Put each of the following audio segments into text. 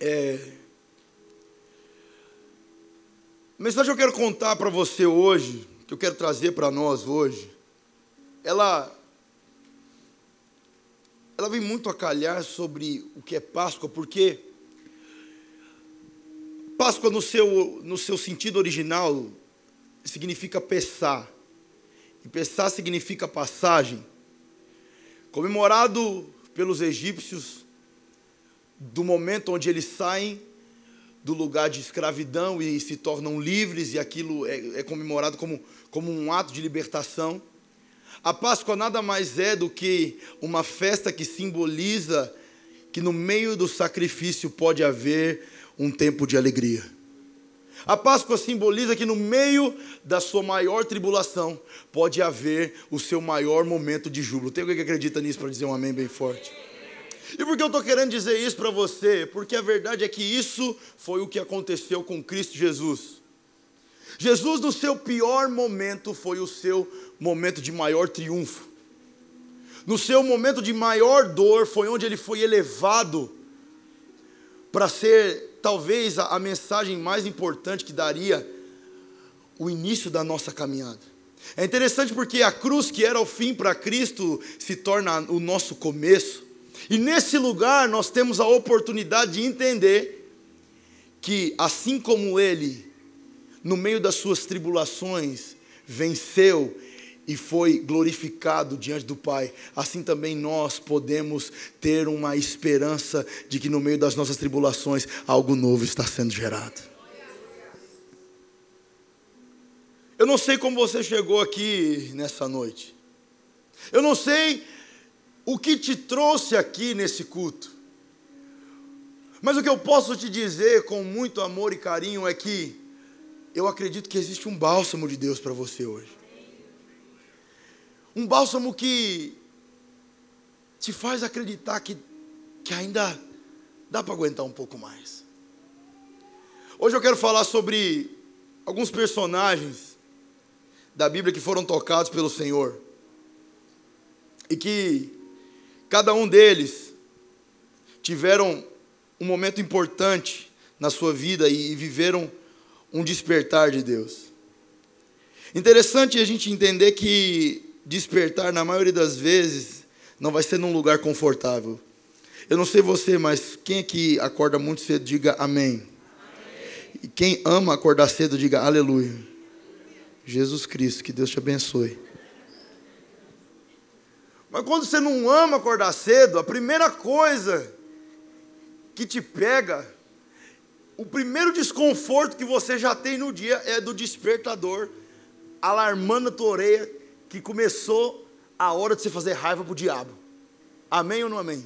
é... a mensagem que eu quero contar para você hoje, que eu quero trazer para nós hoje, ela ela vem muito a calhar sobre o que é Páscoa, porque Páscoa no seu, no seu sentido original significa pesar. E pesar significa passagem. Comemorado pelos egípcios do momento onde eles saem do lugar de escravidão e se tornam livres, e aquilo é, é comemorado como, como um ato de libertação. A Páscoa nada mais é do que uma festa que simboliza que no meio do sacrifício pode haver um tempo de alegria. A Páscoa simboliza que no meio da sua maior tribulação pode haver o seu maior momento de júbilo. Tem alguém que acredita nisso para dizer um amém bem forte? E por que eu estou querendo dizer isso para você? Porque a verdade é que isso foi o que aconteceu com Cristo Jesus. Jesus, no seu pior momento, foi o seu momento de maior triunfo. No seu momento de maior dor, foi onde ele foi elevado para ser talvez a, a mensagem mais importante que daria o início da nossa caminhada. É interessante porque a cruz que era o fim para Cristo se torna o nosso começo. E nesse lugar nós temos a oportunidade de entender que, assim como Ele, no meio das suas tribulações, venceu e foi glorificado diante do Pai, assim também nós podemos ter uma esperança de que no meio das nossas tribulações algo novo está sendo gerado. Eu não sei como você chegou aqui nessa noite. Eu não sei o que te trouxe aqui nesse culto. Mas o que eu posso te dizer com muito amor e carinho é que eu acredito que existe um bálsamo de Deus para você hoje. Um bálsamo que te faz acreditar que, que ainda dá para aguentar um pouco mais. Hoje eu quero falar sobre alguns personagens da Bíblia que foram tocados pelo Senhor. E que cada um deles tiveram um momento importante na sua vida e viveram um despertar de Deus. Interessante a gente entender que despertar, na maioria das vezes, não vai ser num lugar confortável. Eu não sei você, mas quem aqui acorda muito cedo, diga amém. amém. E quem ama acordar cedo, diga aleluia. Jesus Cristo, que Deus te abençoe. Mas quando você não ama acordar cedo, a primeira coisa que te pega, o primeiro desconforto que você já tem no dia é do despertador alarmando a tua orelha que começou a hora de você fazer raiva para o diabo. Amém ou não amém?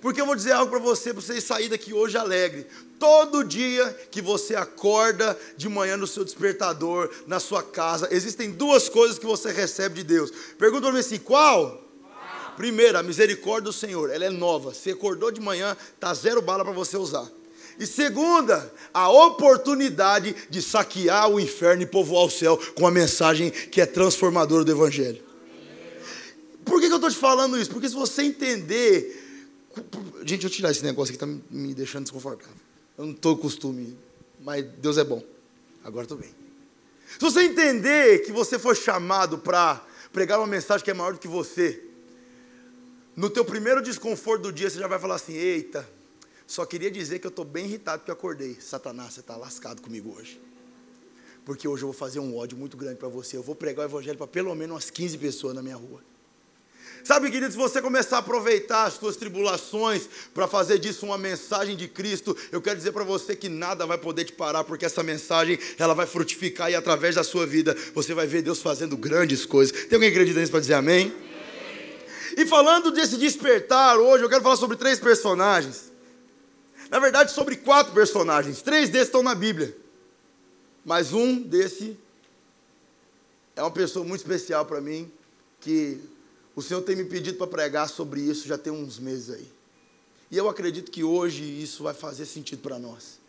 Porque eu vou dizer algo para você, para você sair daqui hoje alegre. Todo dia que você acorda de manhã no seu despertador, na sua casa, existem duas coisas que você recebe de Deus. Pergunta para mim assim: qual? Primeiro, a misericórdia do Senhor, ela é nova. Você acordou de manhã, tá zero bala para você usar. E segunda, a oportunidade de saquear o inferno e povoar o céu com a mensagem que é transformadora do Evangelho. Por que, que eu estou te falando isso? Porque se você entender. Gente, eu tirar esse negócio aqui, está me deixando desconfortável. Eu não estou costume, mas Deus é bom. Agora estou bem. Se você entender que você foi chamado para pregar uma mensagem que é maior do que você, no teu primeiro desconforto do dia você já vai falar assim: eita, só queria dizer que eu estou bem irritado porque acordei. Satanás, você está lascado comigo hoje. Porque hoje eu vou fazer um ódio muito grande para você. Eu vou pregar o evangelho para pelo menos umas 15 pessoas na minha rua. Sabe, querido, se você começar a aproveitar as suas tribulações para fazer disso uma mensagem de Cristo, eu quero dizer para você que nada vai poder te parar, porque essa mensagem ela vai frutificar e através da sua vida você vai ver Deus fazendo grandes coisas. Tem alguém que acredita nisso para dizer amém? amém? E falando desse despertar hoje, eu quero falar sobre três personagens Na verdade, sobre quatro personagens. Três desses estão na Bíblia. Mas um desse é uma pessoa muito especial para mim, que o Senhor tem me pedido para pregar sobre isso já tem uns meses aí. E eu acredito que hoje isso vai fazer sentido para nós.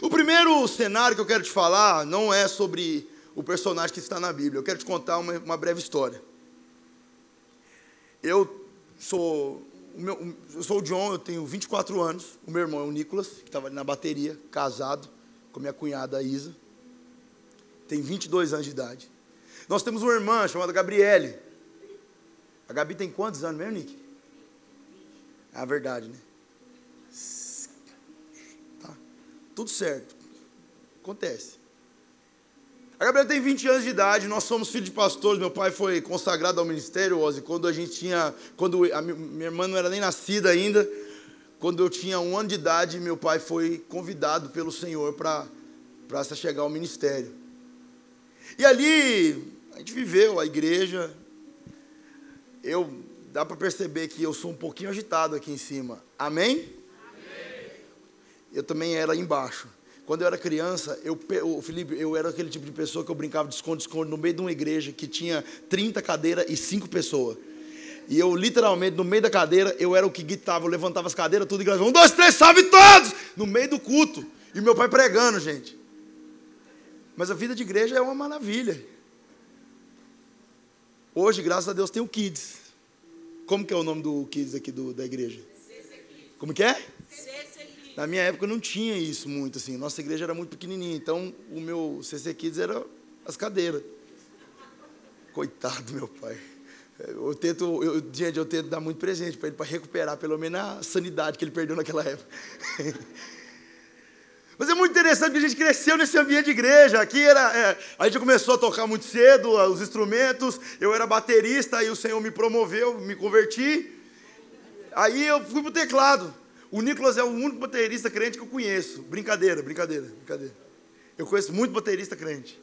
O primeiro cenário que eu quero te falar não é sobre o personagem que está na Bíblia. Eu quero te contar uma, uma breve história. Eu sou, meu, eu sou o John, eu tenho 24 anos. O meu irmão é o Nicolas, que estava ali na bateria, casado com minha cunhada Isa. Tem 22 anos de idade. Nós temos uma irmã chamada Gabriele. A Gabi tem quantos anos mesmo, Nick? É a verdade, né? Tá. Tudo certo. Acontece. A Gabriela tem 20 anos de idade, nós somos filhos de pastores. Meu pai foi consagrado ao ministério, Ozzy, quando a gente tinha. Quando a minha irmã não era nem nascida ainda. Quando eu tinha um ano de idade, meu pai foi convidado pelo Senhor para chegar ao ministério. E ali, a gente viveu a igreja. Eu, dá para perceber que eu sou um pouquinho agitado aqui em cima. Amém? Amém. Eu também era embaixo. Quando eu era criança, eu, o Felipe, eu era aquele tipo de pessoa que eu brincava de esconde-esconde no meio de uma igreja que tinha 30 cadeiras e 5 pessoas. E eu, literalmente, no meio da cadeira, eu era o que gritava, eu levantava as cadeiras, tudo e gritava, um, dois, três, salve todos! No meio do culto. E meu pai pregando, gente. Mas a vida de igreja é uma maravilha. Hoje, graças a Deus, tem o Kids. Como que é o nome do Kids aqui do, da igreja? Como que é? Na minha época não tinha isso muito, assim. Nossa igreja era muito pequenininha, então o meu CC Kids era as cadeiras. Coitado do meu pai. Eu tento, eu, gente, eu tento dar muito presente para ele, para recuperar pelo menos a sanidade que ele perdeu naquela época. Mas é muito interessante que a gente cresceu nesse ambiente de igreja. Aqui era, é, a gente começou a tocar muito cedo os instrumentos. Eu era baterista, aí o Senhor me promoveu, me converti. Aí eu fui para o teclado. O Nicolas é o único baterista crente que eu conheço. Brincadeira, brincadeira, brincadeira. Eu conheço muito baterista crente.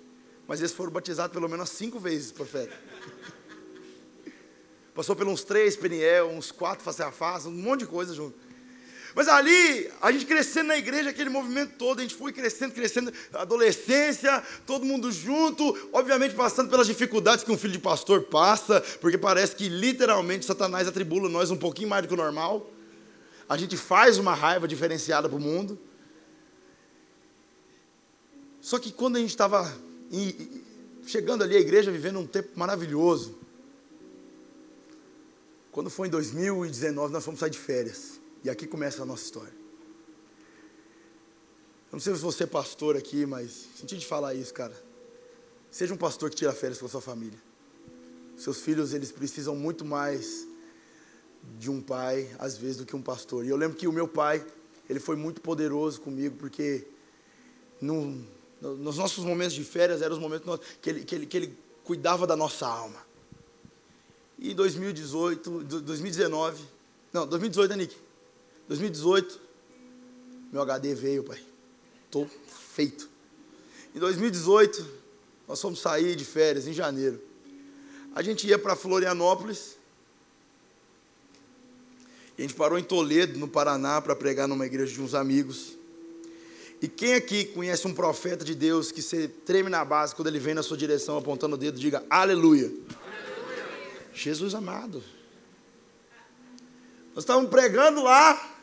Mas eles foram batizados pelo menos cinco vezes, profeta. Passou por uns três Peniel, uns quatro face a face, um monte de coisa junto. Mas ali, a gente crescendo na igreja, aquele movimento todo, a gente foi crescendo, crescendo, adolescência, todo mundo junto, obviamente passando pelas dificuldades que um filho de pastor passa, porque parece que literalmente Satanás atribula nós um pouquinho mais do que o normal a gente faz uma raiva diferenciada para o mundo. Só que quando a gente estava chegando ali à igreja, vivendo um tempo maravilhoso, quando foi em 2019, nós fomos sair de férias. E aqui começa a nossa história. Eu não sei se você é pastor aqui, mas senti de falar isso, cara. Seja um pastor que tira férias com a sua família. Seus filhos, eles precisam muito mais de um pai, às vezes, do que um pastor. E eu lembro que o meu pai, ele foi muito poderoso comigo, porque no, nos nossos momentos de férias, eram os momentos que ele, que, ele, que ele cuidava da nossa alma. E em 2018, 2019, não, 2018, né, Nick? 2018, meu HD veio, pai. Estou feito. Em 2018, nós fomos sair de férias, em janeiro. A gente ia para Florianópolis, e a gente parou em Toledo, no Paraná, para pregar numa igreja de uns amigos. E quem aqui conhece um profeta de Deus que você treme na base quando ele vem na sua direção apontando o dedo, diga aleluia. aleluia. Jesus amado. Nós estávamos pregando lá,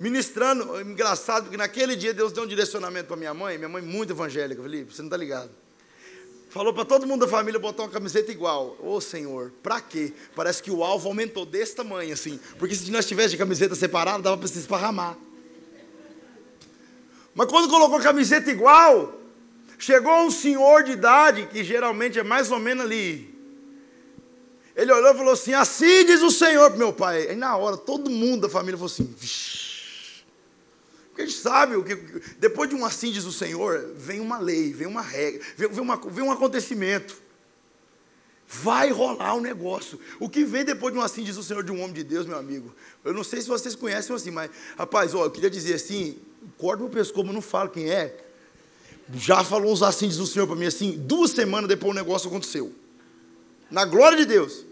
ministrando. Engraçado, porque naquele dia Deus deu um direcionamento para minha mãe, minha mãe muito evangélica, Felipe, você não está ligado. Falou para todo mundo da família botar uma camiseta igual. Ô oh, Senhor, para quê? Parece que o alvo aumentou desse tamanho assim. Porque se nós tivéssemos de camiseta separada, dava para se esparramar. Mas quando colocou camiseta igual, chegou um senhor de idade, que geralmente é mais ou menos ali. Ele olhou e falou assim: Assim diz o Senhor meu pai. Aí na hora, todo mundo da família falou assim: Vixe. Porque a gente sabe o que. Depois de um assim diz o Senhor, vem uma lei, vem uma regra, vem, vem, uma, vem um acontecimento. Vai rolar o um negócio. O que vem depois de um assim diz o Senhor de um homem de Deus, meu amigo? Eu não sei se vocês conhecem assim, mas, rapaz, ó, eu queria dizer assim, corta meu pescoço, mas não falo quem é. Já falou uns assim diz o Senhor para mim assim, duas semanas depois o negócio aconteceu. Na glória de Deus.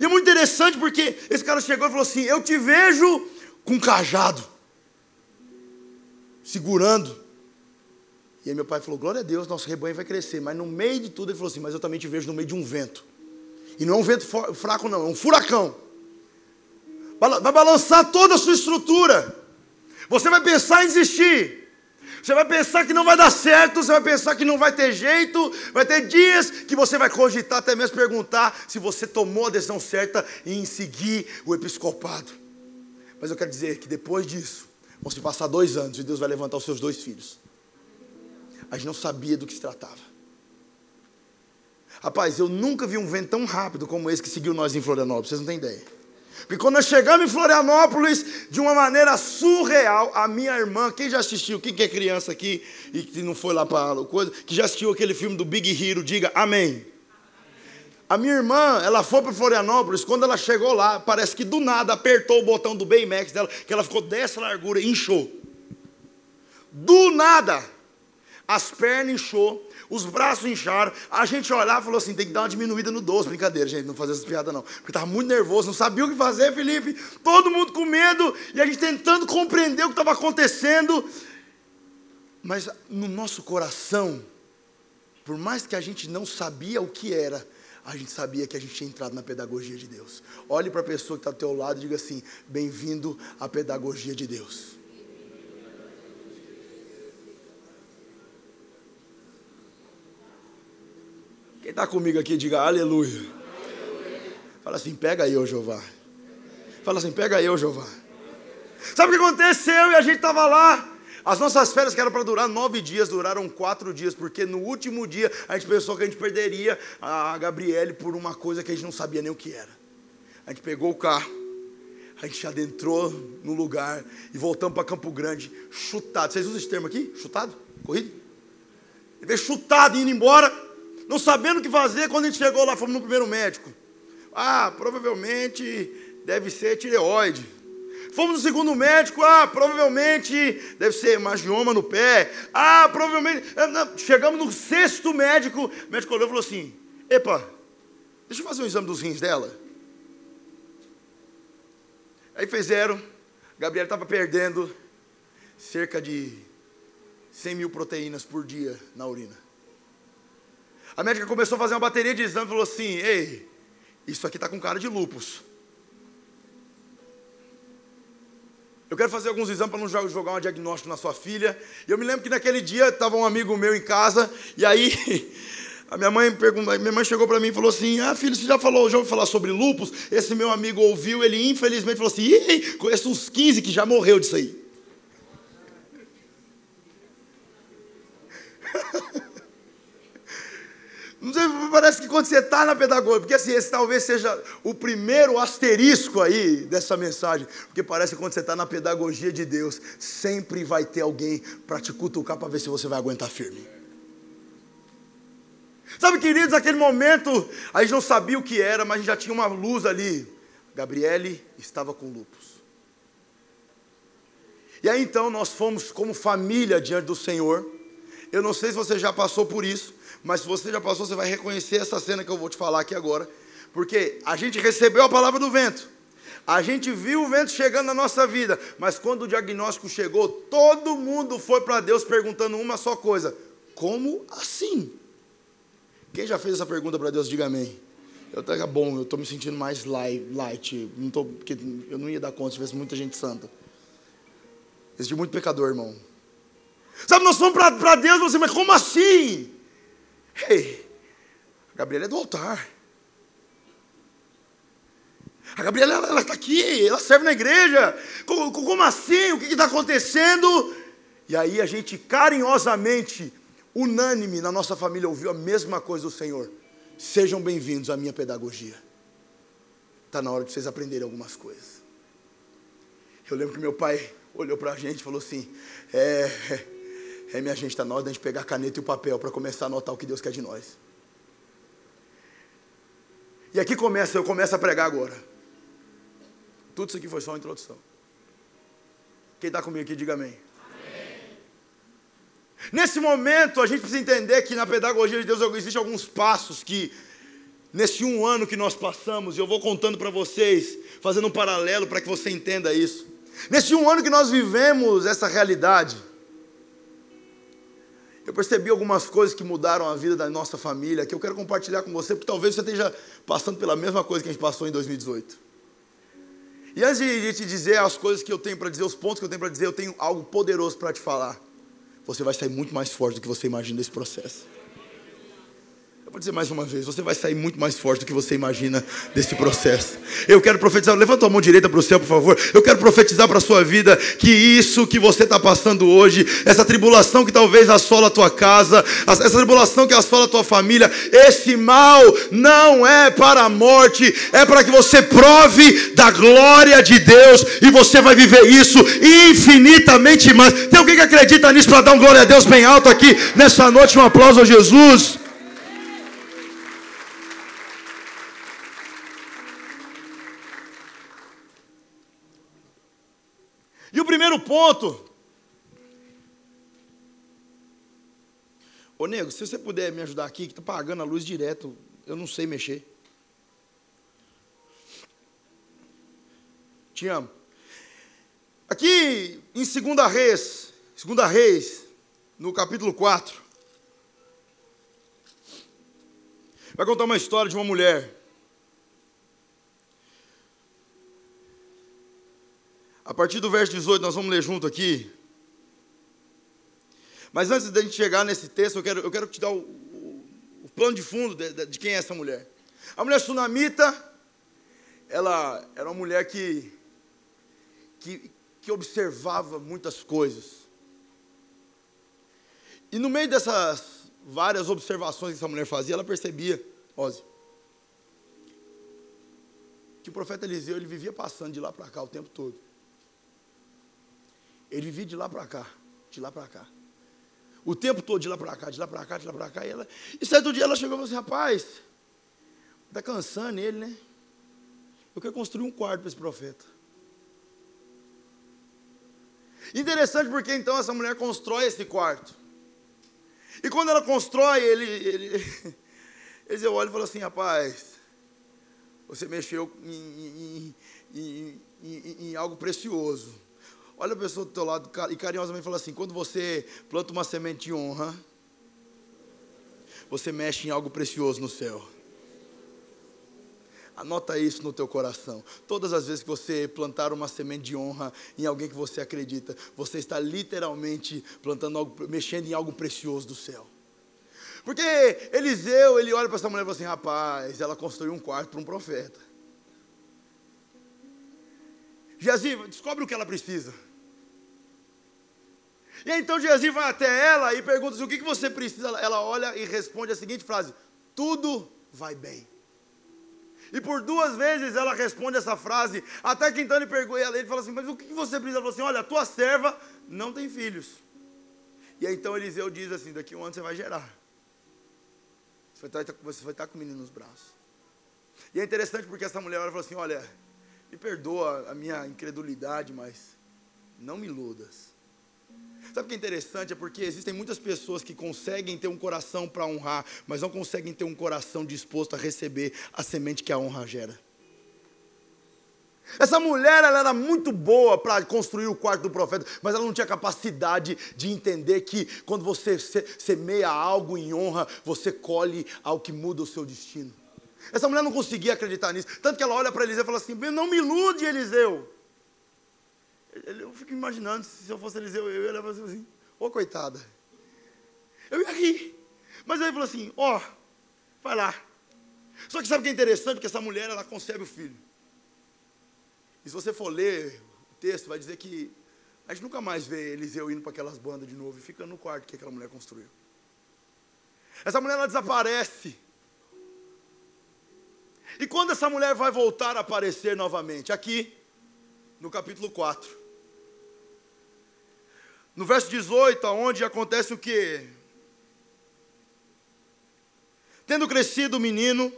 E é muito interessante porque esse cara chegou e falou assim: Eu te vejo com cajado. Segurando. E aí meu pai falou: Glória a Deus, nosso rebanho vai crescer. Mas no meio de tudo, ele falou assim: Mas eu também te vejo no meio de um vento. E não é um vento fraco, não, é um furacão. Vai balançar toda a sua estrutura. Você vai pensar em desistir. Você vai pensar que não vai dar certo, você vai pensar que não vai ter jeito, vai ter dias que você vai cogitar, até mesmo perguntar se você tomou a decisão certa em seguir o episcopado. Mas eu quero dizer que depois disso, vão se passar dois anos e Deus vai levantar os seus dois filhos. A gente não sabia do que se tratava. Rapaz, eu nunca vi um vento tão rápido como esse que seguiu nós em Florianópolis, vocês não têm ideia. Porque quando nós chegamos em Florianópolis, de uma maneira surreal, a minha irmã, quem já assistiu, quem que é criança aqui e que não foi lá para a coisa, que já assistiu aquele filme do Big Hero, diga amém. A minha irmã, ela foi para Florianópolis, quando ela chegou lá, parece que do nada apertou o botão do Baymax dela, que ela ficou dessa largura e inchou. Do nada, as pernas inchou, os braços incharam, a gente olhava e falou assim: tem que dar uma diminuída no doce. Brincadeira, gente, não fazer essas piadas não. Porque estava muito nervoso, não sabia o que fazer, Felipe. Todo mundo com medo e a gente tentando compreender o que estava acontecendo. Mas no nosso coração, por mais que a gente não sabia o que era, a gente sabia que a gente tinha entrado na pedagogia de Deus. Olhe para a pessoa que está ao teu lado e diga assim: bem-vindo à pedagogia de Deus. Quem está comigo aqui, diga aleluia. aleluia. Fala assim, pega eu, Jeová. Fala assim, pega eu, Jeová. Sabe o que aconteceu? E a gente estava lá. As nossas férias, que eram para durar nove dias, duraram quatro dias, porque no último dia a gente pensou que a gente perderia a Gabriele por uma coisa que a gente não sabia nem o que era. A gente pegou o carro, a gente adentrou no lugar e voltamos para Campo Grande, chutado. Vocês usam esse termo aqui? Chutado? Corrido? Ele veio chutado indo embora. Não sabendo o que fazer, quando a gente chegou lá, fomos no primeiro médico. Ah, provavelmente deve ser tireoide. Fomos no segundo médico, ah, provavelmente deve ser magioma no pé. Ah, provavelmente. Eh, chegamos no sexto médico, o médico olhou e falou assim: Epa, deixa eu fazer um exame dos rins dela. Aí fizeram, Gabriela estava perdendo cerca de 100 mil proteínas por dia na urina. A médica começou a fazer uma bateria de exame e falou assim: Ei, isso aqui está com cara de lupus. Eu quero fazer alguns exames para não jogar um diagnóstico na sua filha. E eu me lembro que naquele dia estava um amigo meu em casa, e aí a minha mãe perguntou, minha mãe chegou para mim e falou assim: Ah, filho, você já falou, já ouviu falar sobre lupus? Esse meu amigo ouviu, ele infelizmente falou assim: Ih, conheço uns 15 que já morreu disso aí. Parece que quando você está na pedagogia, porque assim, esse talvez seja o primeiro asterisco aí dessa mensagem, porque parece que quando você está na pedagogia de Deus, sempre vai ter alguém para te cutucar para ver se você vai aguentar firme. Sabe, queridos, naquele momento, a gente não sabia o que era, mas a gente já tinha uma luz ali. Gabriele estava com lupus. E aí então nós fomos como família diante do Senhor. Eu não sei se você já passou por isso, mas se você já passou, você vai reconhecer essa cena que eu vou te falar aqui agora. Porque a gente recebeu a palavra do vento. A gente viu o vento chegando na nossa vida, mas quando o diagnóstico chegou, todo mundo foi para Deus perguntando uma só coisa: como assim? Quem já fez essa pergunta para Deus, diga amém. Eu tá bom, eu estou me sentindo mais light, não tô, porque eu não ia dar conta se tivesse muita gente santa. Existe muito pecador, irmão. Sabe, nós fomos para Deus, você, mas como assim? Ei, a Gabriela é do altar. A Gabriela, ela está aqui, ela serve na igreja. Como, como assim? O que está acontecendo? E aí a gente carinhosamente, unânime na nossa família, ouviu a mesma coisa do Senhor. Sejam bem-vindos à minha pedagogia. Está na hora de vocês aprenderem algumas coisas. Eu lembro que meu pai olhou para a gente e falou assim: é, é, minha gente, está na hora de a gente pegar a caneta e o papel para começar a anotar o que Deus quer de nós. E aqui começa, eu começo a pregar agora. Tudo isso aqui foi só uma introdução. Quem está comigo aqui, diga amém. amém. Nesse momento, a gente precisa entender que na pedagogia de Deus existem alguns passos que, nesse um ano que nós passamos, eu vou contando para vocês, fazendo um paralelo para que você entenda isso. Nesse um ano que nós vivemos essa realidade, eu percebi algumas coisas que mudaram a vida da nossa família, que eu quero compartilhar com você, porque talvez você esteja passando pela mesma coisa que a gente passou em 2018. E antes de te dizer as coisas que eu tenho para dizer, os pontos que eu tenho para dizer, eu tenho algo poderoso para te falar. Você vai sair muito mais forte do que você imagina desse processo. Vou dizer mais uma vez, você vai sair muito mais forte do que você imagina desse processo. Eu quero profetizar, levanta a mão direita para o céu, por favor. Eu quero profetizar para a sua vida que isso que você está passando hoje, essa tribulação que talvez assola a tua casa, essa tribulação que assola a tua família, esse mal não é para a morte, é para que você prove da glória de Deus e você vai viver isso infinitamente mais. Tem alguém que acredita nisso para dar um glória a Deus bem alto aqui nessa noite? Um aplauso a Jesus. E o primeiro ponto. Ô nego, se você puder me ajudar aqui, que está pagando a luz direto, eu não sei mexer. Te amo. Aqui em 2 Reis, 2 Reis, no capítulo 4, vai contar uma história de uma mulher A partir do verso 18, nós vamos ler junto aqui. Mas antes da gente chegar nesse texto, eu quero, eu quero te dar o, o, o plano de fundo de, de, de, quem é essa mulher. A mulher sunamita, ela era uma mulher que, que, que observava muitas coisas. E no meio dessas várias observações que essa mulher fazia, ela percebia, Ozzy, que o profeta Eliseu ele vivia passando de lá para cá o tempo todo. Ele vivia de lá para cá, de lá para cá. O tempo todo de lá para cá, de lá para cá, de lá para cá. E, ela, e certo dia ela chegou e falou assim, rapaz, está cansando ele, né? Eu quero construir um quarto para esse profeta. Interessante porque então essa mulher constrói esse quarto. E quando ela constrói, ele, ele, ele olha e fala assim, rapaz, você mexeu em, em, em, em algo precioso. Olha a pessoa do teu lado e carinhosamente fala assim: quando você planta uma semente de honra, você mexe em algo precioso no céu. Anota isso no teu coração. Todas as vezes que você plantar uma semente de honra em alguém que você acredita, você está literalmente plantando algo, mexendo em algo precioso do céu. Porque Eliseu, ele olha para essa mulher e fala assim: rapaz, ela construiu um quarto para um profeta. Geazi, descobre o que ela precisa. E aí, então Geazi vai até ela e pergunta assim, o que, você precisa. Ela olha e responde a seguinte frase: Tudo vai bem. E por duas vezes ela responde essa frase, até que então ele pergunta, ele fala assim, mas o que, você precisa? Ela fala assim, olha, a tua serva não tem filhos. E aí então Eliseu diz assim, daqui um ano você vai gerar. Você vai estar, você vai estar com o menino nos braços. E é interessante porque essa mulher olha e fala assim, olha, me perdoa a minha incredulidade, mas não me iludas. Sabe o que é interessante? É porque existem muitas pessoas que conseguem ter um coração para honrar, mas não conseguem ter um coração disposto a receber a semente que a honra gera. Essa mulher ela era muito boa para construir o quarto do profeta, mas ela não tinha capacidade de entender que quando você semeia algo em honra, você colhe algo que muda o seu destino. Essa mulher não conseguia acreditar nisso, tanto que ela olha para Eliseu e fala assim: Não me ilude, Eliseu. Eu fico imaginando se eu fosse Eliseu, eu ia levar assim, ô oh, coitada. Eu ia rir. Mas aí ele falou assim, ó, oh, vai lá. Só que sabe o que é interessante? Que essa mulher, ela concebe o filho. E se você for ler o texto, vai dizer que a gente nunca mais vê Eliseu indo para aquelas bandas de novo e fica no quarto que aquela mulher construiu. Essa mulher, ela desaparece. E quando essa mulher vai voltar a aparecer novamente? Aqui, no capítulo 4. No verso 18, onde acontece o que? Tendo crescido o menino,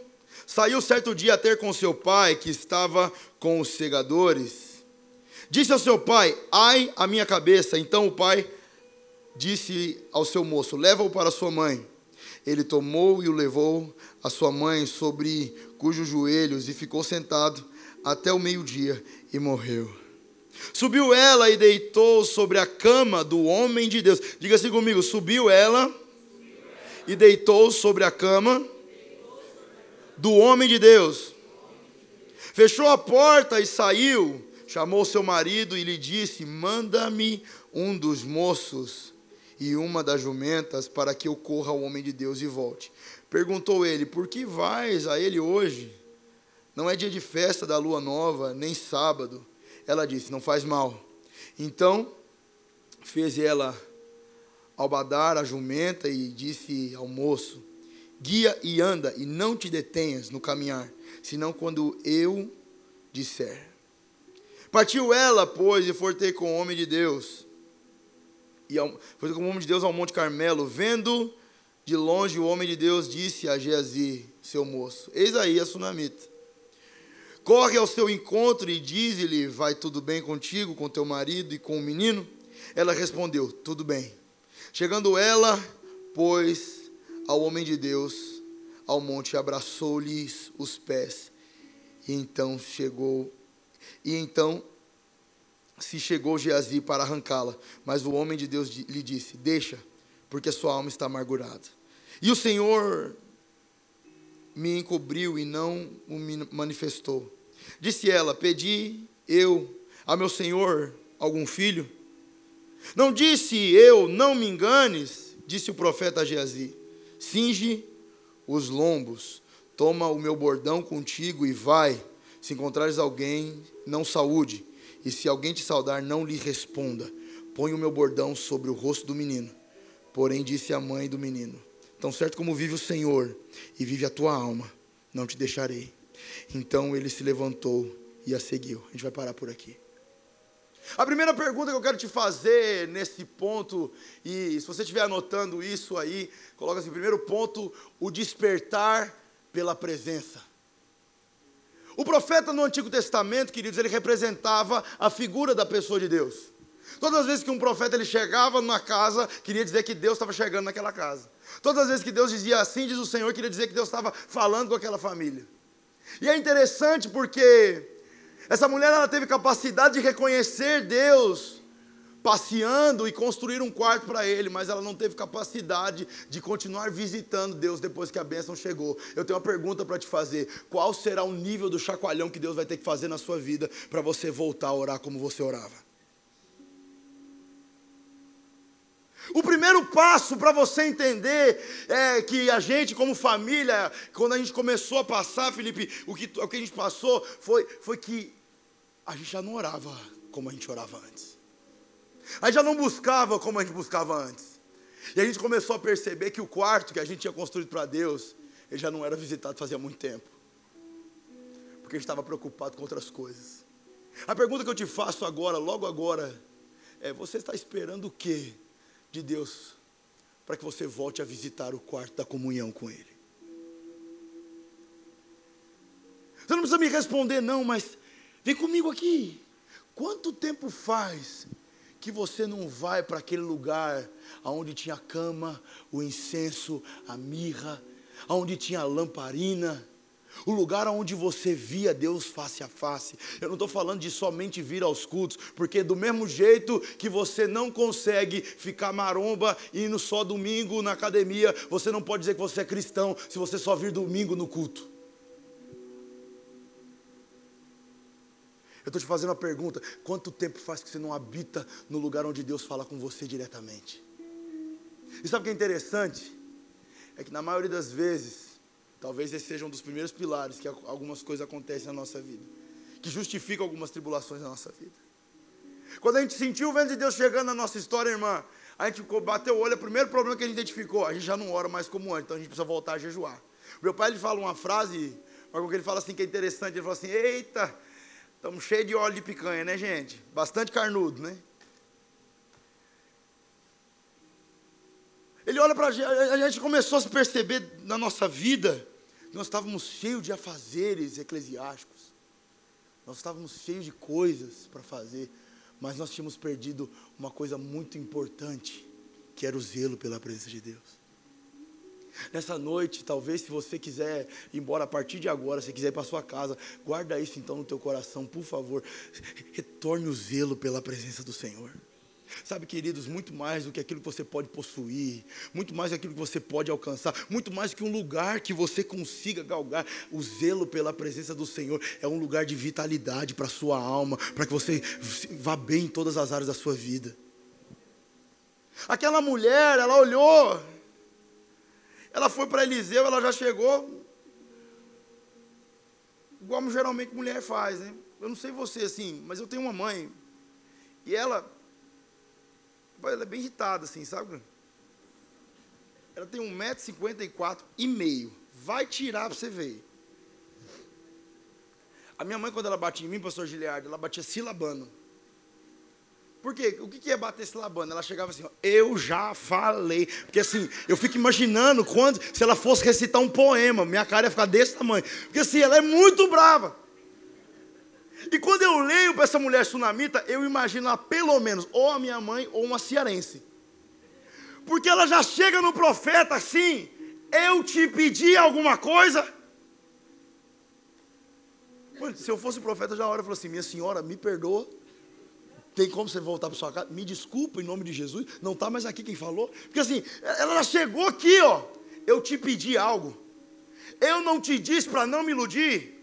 saiu certo dia a ter com seu pai, que estava com os segadores. Disse ao seu pai: Ai, a minha cabeça. Então o pai disse ao seu moço: Leva-o para sua mãe. Ele tomou e o levou a sua mãe, sobre cujos joelhos, e ficou sentado até o meio-dia e morreu. Subiu ela e deitou sobre a cama do homem de Deus. Diga assim comigo: subiu ela e deitou sobre a cama do homem de Deus. Fechou a porta e saiu. Chamou seu marido e lhe disse: Manda-me um dos moços e uma das jumentas para que eu corra ao homem de Deus e volte. Perguntou ele: Por que vais a ele hoje? Não é dia de festa da lua nova, nem sábado. Ela disse: Não faz mal. Então fez ela albadar a jumenta e disse ao moço: Guia e anda, e não te detenhas no caminhar, senão quando eu disser. Partiu ela, pois, e foi ter com o homem de Deus. E ao, foi com o homem de Deus ao Monte Carmelo. Vendo de longe o homem de Deus, disse a Geazi, seu moço: Eis aí a sunamita. Corre ao seu encontro e diz-lhe: Vai tudo bem contigo, com teu marido e com o menino? Ela respondeu: Tudo bem. Chegando ela, pois, ao homem de Deus, ao monte, abraçou-lhes os pés. E então chegou, e então se chegou Geazi para arrancá-la. Mas o homem de Deus lhe disse: Deixa, porque sua alma está amargurada. E o Senhor me encobriu e não o manifestou. Disse ela: Pedi eu a meu senhor algum filho? Não disse eu, não me enganes, disse o profeta Geazi. Cinge os lombos, toma o meu bordão contigo e vai. Se encontrares alguém, não saúde, e se alguém te saudar, não lhe responda. Põe o meu bordão sobre o rosto do menino. Porém, disse a mãe do menino: Tão certo como vive o Senhor e vive a tua alma, não te deixarei. Então ele se levantou e a seguiu. A gente vai parar por aqui. A primeira pergunta que eu quero te fazer nesse ponto, e se você estiver anotando isso aí, coloca assim: primeiro ponto, o despertar pela presença. O profeta no Antigo Testamento, queridos, ele representava a figura da pessoa de Deus. Todas as vezes que um profeta ele chegava na casa, queria dizer que Deus estava chegando naquela casa. Todas as vezes que Deus dizia assim, diz o Senhor, queria dizer que Deus estava falando com aquela família. E é interessante porque essa mulher ela teve capacidade de reconhecer Deus passeando e construir um quarto para ele, mas ela não teve capacidade de continuar visitando Deus depois que a bênção chegou. Eu tenho uma pergunta para te fazer: qual será o nível do chacoalhão que Deus vai ter que fazer na sua vida para você voltar a orar como você orava? O primeiro passo para você entender é que a gente, como família, quando a gente começou a passar, Felipe, o que, o que a gente passou foi, foi que a gente já não orava como a gente orava antes. A gente já não buscava como a gente buscava antes. E a gente começou a perceber que o quarto que a gente tinha construído para Deus, ele já não era visitado fazia muito tempo. Porque a gente estava preocupado com outras coisas. A pergunta que eu te faço agora, logo agora, é: você está esperando o quê de Deus para que você volte a visitar o quarto da comunhão com Ele. Você não precisa me responder, não, mas vem comigo aqui. Quanto tempo faz que você não vai para aquele lugar onde tinha a cama, o incenso, a mirra, onde tinha a lamparina? O lugar onde você via Deus face a face. Eu não estou falando de somente vir aos cultos, porque do mesmo jeito que você não consegue ficar maromba indo só domingo na academia, você não pode dizer que você é cristão se você só vir domingo no culto. Eu estou te fazendo uma pergunta: quanto tempo faz que você não habita no lugar onde Deus fala com você diretamente? E sabe o que é interessante? É que na maioria das vezes, Talvez esse seja um dos primeiros pilares que algumas coisas acontecem na nossa vida, que justificam algumas tribulações na nossa vida. Quando a gente sentiu o vento de Deus chegando na nossa história, irmã, a gente bateu o olho, o primeiro problema que a gente identificou, a gente já não ora mais como antes, então a gente precisa voltar a jejuar. Meu pai ele fala uma frase, que ele fala assim que é interessante, ele fala assim: "Eita, estamos cheios de óleo de picanha, né, gente? Bastante carnudo, né?" Ele olha para a gente, a gente começou a se perceber na nossa vida nós estávamos cheios de afazeres eclesiásticos, nós estávamos cheios de coisas para fazer, mas nós tínhamos perdido uma coisa muito importante, que era o zelo pela presença de Deus. Nessa noite, talvez se você quiser ir embora a partir de agora, se quiser ir para sua casa, guarda isso então no teu coração, por favor. Retorne o zelo pela presença do Senhor. Sabe, queridos, muito mais do que aquilo que você pode possuir, muito mais do que aquilo que você pode alcançar, muito mais do que um lugar que você consiga galgar. O zelo pela presença do Senhor é um lugar de vitalidade para a sua alma, para que você vá bem em todas as áreas da sua vida. Aquela mulher, ela olhou, ela foi para Eliseu, ela já chegou, igual geralmente mulher faz, né? Eu não sei você assim, mas eu tenho uma mãe, e ela ela é bem irritada, assim, sabe? Ela tem 1,54m e meio. Vai tirar para você ver. A minha mãe, quando ela batia em mim, pastor Giliardo, ela batia silabando. Por quê? O que é bater silabando? Ela chegava assim, ó, eu já falei. Porque assim, eu fico imaginando quando, se ela fosse recitar um poema, minha cara ia ficar desse tamanho. Porque assim, ela é muito brava. E quando eu leio para essa mulher sunamita, eu imagino ela pelo menos ou a minha mãe ou uma cearense. Porque ela já chega no profeta assim: Eu te pedi alguma coisa? se eu fosse profeta, já hora eu falou assim: Minha senhora, me perdoa. Tem como você voltar para sua casa? Me desculpa em nome de Jesus. Não está mais aqui quem falou. Porque assim, ela já chegou aqui, ó. Eu te pedi algo. Eu não te disse para não me iludir.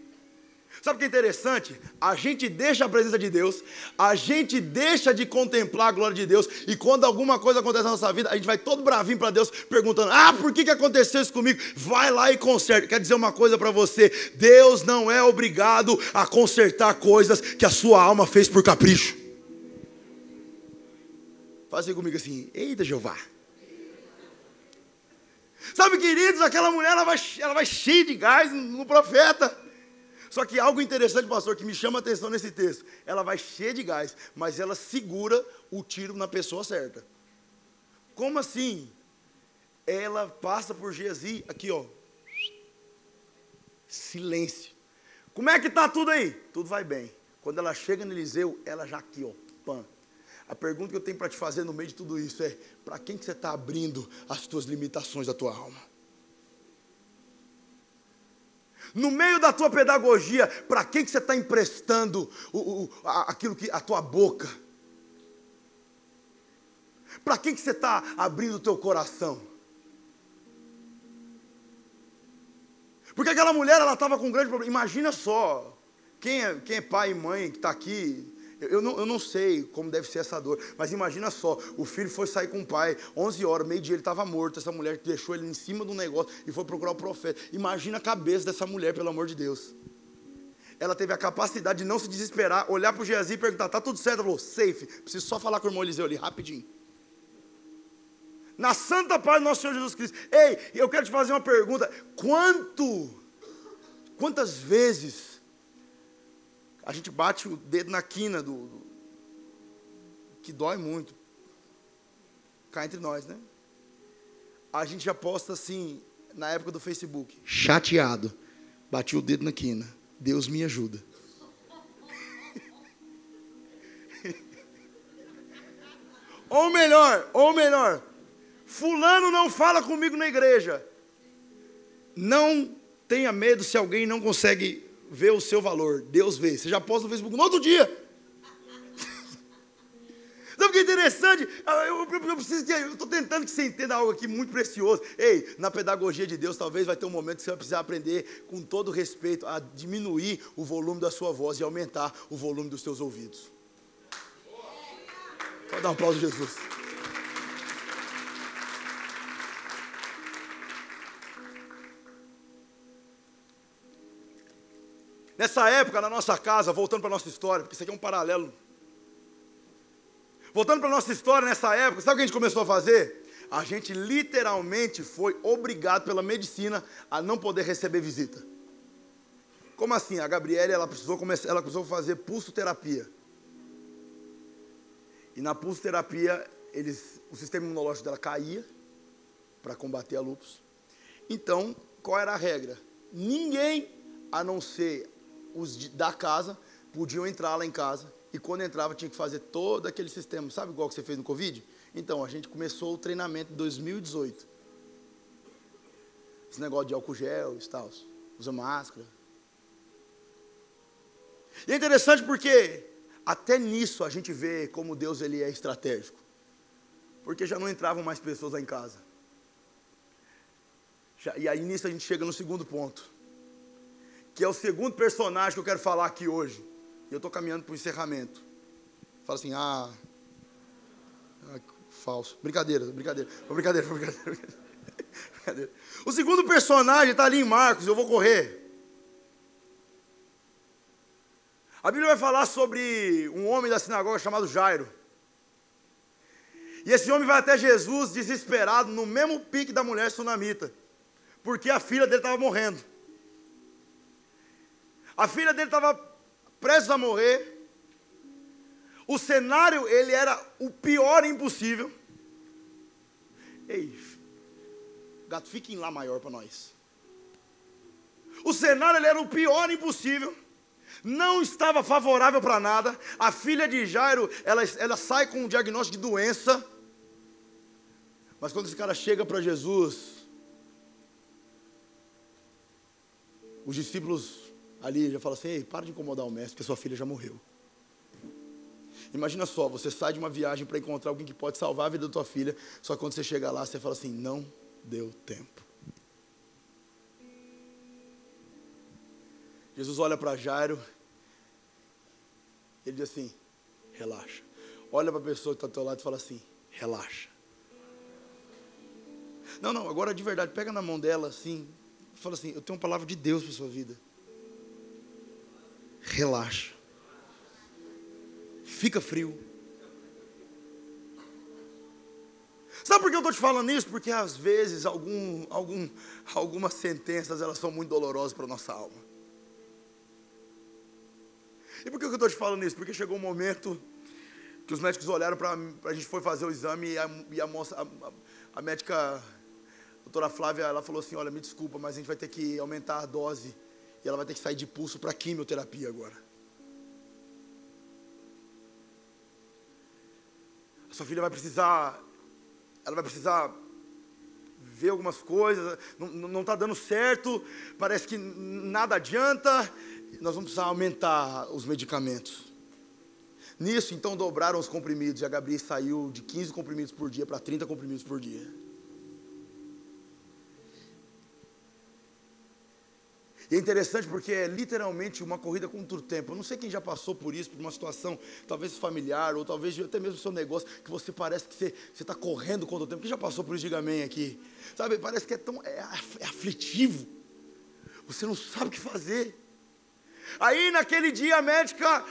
Sabe o que é interessante? A gente deixa a presença de Deus, a gente deixa de contemplar a glória de Deus, e quando alguma coisa acontece na nossa vida, a gente vai todo bravinho para Deus, perguntando: Ah, por que, que aconteceu isso comigo? Vai lá e conserta. Quer dizer uma coisa para você: Deus não é obrigado a consertar coisas que a sua alma fez por capricho. Faça comigo assim: Eita, Jeová. Sabe, queridos, aquela mulher ela vai, ela vai cheia de gás no profeta. Só que algo interessante, pastor, que me chama a atenção nesse texto, ela vai cheia de gás, mas ela segura o tiro na pessoa certa. Como assim? Ela passa por Gezi, aqui ó, silêncio. Como é que está tudo aí? Tudo vai bem. Quando ela chega no Eliseu, ela já aqui ó, pã. A pergunta que eu tenho para te fazer no meio de tudo isso é: para quem que você está abrindo as tuas limitações da tua alma? No meio da tua pedagogia, para quem que você está emprestando o, o, aquilo que a tua boca? Para quem que você está abrindo o teu coração? Porque aquela mulher, ela estava com um grande problema. Imagina só, quem é, quem é pai e mãe que está aqui, eu não, eu não sei como deve ser essa dor, mas imagina só: o filho foi sair com o pai, 11 horas, meio-dia, ele estava morto. Essa mulher deixou ele em cima do negócio e foi procurar o profeta. Imagina a cabeça dessa mulher, pelo amor de Deus. Ela teve a capacidade de não se desesperar, olhar para o Geazi e perguntar: tá tudo certo? Ela falou: safe, preciso só falar com o irmão Eliseu ali, rapidinho. Na santa paz do nosso Senhor Jesus Cristo. Ei, eu quero te fazer uma pergunta: quanto, quantas vezes a gente bate o dedo na quina do, do que dói muito. Cá entre nós, né? A gente já posta assim, na época do Facebook, chateado. Bati o dedo na quina. Deus me ajuda. ou melhor, ou melhor, fulano não fala comigo na igreja. Não tenha medo se alguém não consegue vê o seu valor, Deus vê. Você já posta no Facebook no outro dia. Sabe o que é interessante? Ah, eu, eu, eu preciso que, eu estou tentando que você entenda algo aqui muito precioso. Ei, na pedagogia de Deus, talvez vai ter um momento que você vai precisar aprender, com todo respeito, a diminuir o volume da sua voz e aumentar o volume dos seus ouvidos. Pode dar um aplauso, Jesus. Nessa época, na nossa casa, voltando para a nossa história, porque isso aqui é um paralelo. Voltando para a nossa história, nessa época, sabe o que a gente começou a fazer? A gente literalmente foi obrigado pela medicina a não poder receber visita. Como assim? A Gabriela ela precisou, começar, ela precisou fazer pulsoterapia. E na pulsoterapia, eles, o sistema imunológico dela caía para combater a lúpus. Então, qual era a regra? Ninguém, a não ser os da casa podiam entrar lá em casa e quando entrava tinha que fazer todo aquele sistema, sabe igual que você fez no Covid? Então, a gente começou o treinamento em 2018. Esse negócio de álcool gel e tal, usa máscara. E é interessante porque Até nisso a gente vê como Deus ele é estratégico. Porque já não entravam mais pessoas lá em casa. Já, e aí nisso a gente chega no segundo ponto. Que é o segundo personagem que eu quero falar aqui hoje. E eu estou caminhando para o encerramento. Fala assim, ah, ah, falso. Brincadeira, brincadeira. Brincadeira, brincadeira, brincadeira. O segundo personagem está ali em Marcos, eu vou correr. A Bíblia vai falar sobre um homem da sinagoga chamado Jairo. E esse homem vai até Jesus desesperado, no mesmo pique da mulher sunamita, porque a filha dele estava morrendo. A filha dele estava prestes a morrer. O cenário, ele era o pior impossível. Ei, gato, fiquem lá maior para nós. O cenário, ele era o pior impossível não estava favorável para nada. A filha de Jairo, ela, ela sai com um diagnóstico de doença. Mas quando esse cara chega para Jesus, os discípulos ali já falam assim: Ei, para de incomodar o mestre, porque sua filha já morreu. Imagina só, você sai de uma viagem para encontrar alguém que pode salvar a vida da tua filha, só que quando você chega lá, você fala assim: não deu tempo. Jesus olha para Jairo, ele diz assim: relaxa. Olha para a pessoa que está ao teu lado e fala assim: relaxa. Não, não, agora de verdade, pega na mão dela assim, fala assim: eu tenho uma palavra de Deus para sua vida. Relaxa. Fica frio. Sabe por que eu estou te falando isso? Porque às vezes algum, algum, algumas sentenças elas são muito dolorosas para a nossa alma. E por que eu estou te falando isso? Porque chegou um momento que os médicos olharam para a gente foi fazer o exame e a, e a moça, a, a, médica, a doutora Flávia, ela falou assim, olha, me desculpa, mas a gente vai ter que aumentar a dose e ela vai ter que sair de pulso para quimioterapia agora. A sua filha vai precisar, ela vai precisar ver algumas coisas, não está dando certo, parece que nada adianta, nós vamos precisar aumentar os medicamentos. Nisso, então, dobraram os comprimidos e a Gabriel saiu de 15 comprimidos por dia para 30 comprimidos por dia. E é interessante porque é literalmente uma corrida contra o tempo. Eu não sei quem já passou por isso, por uma situação, talvez familiar, ou talvez até mesmo seu negócio, que você parece que você está correndo contra o tempo. Quem já passou por isso, diga amém aqui. Sabe, parece que é tão é, é aflitivo. Você não sabe o que fazer. Aí naquele dia a médica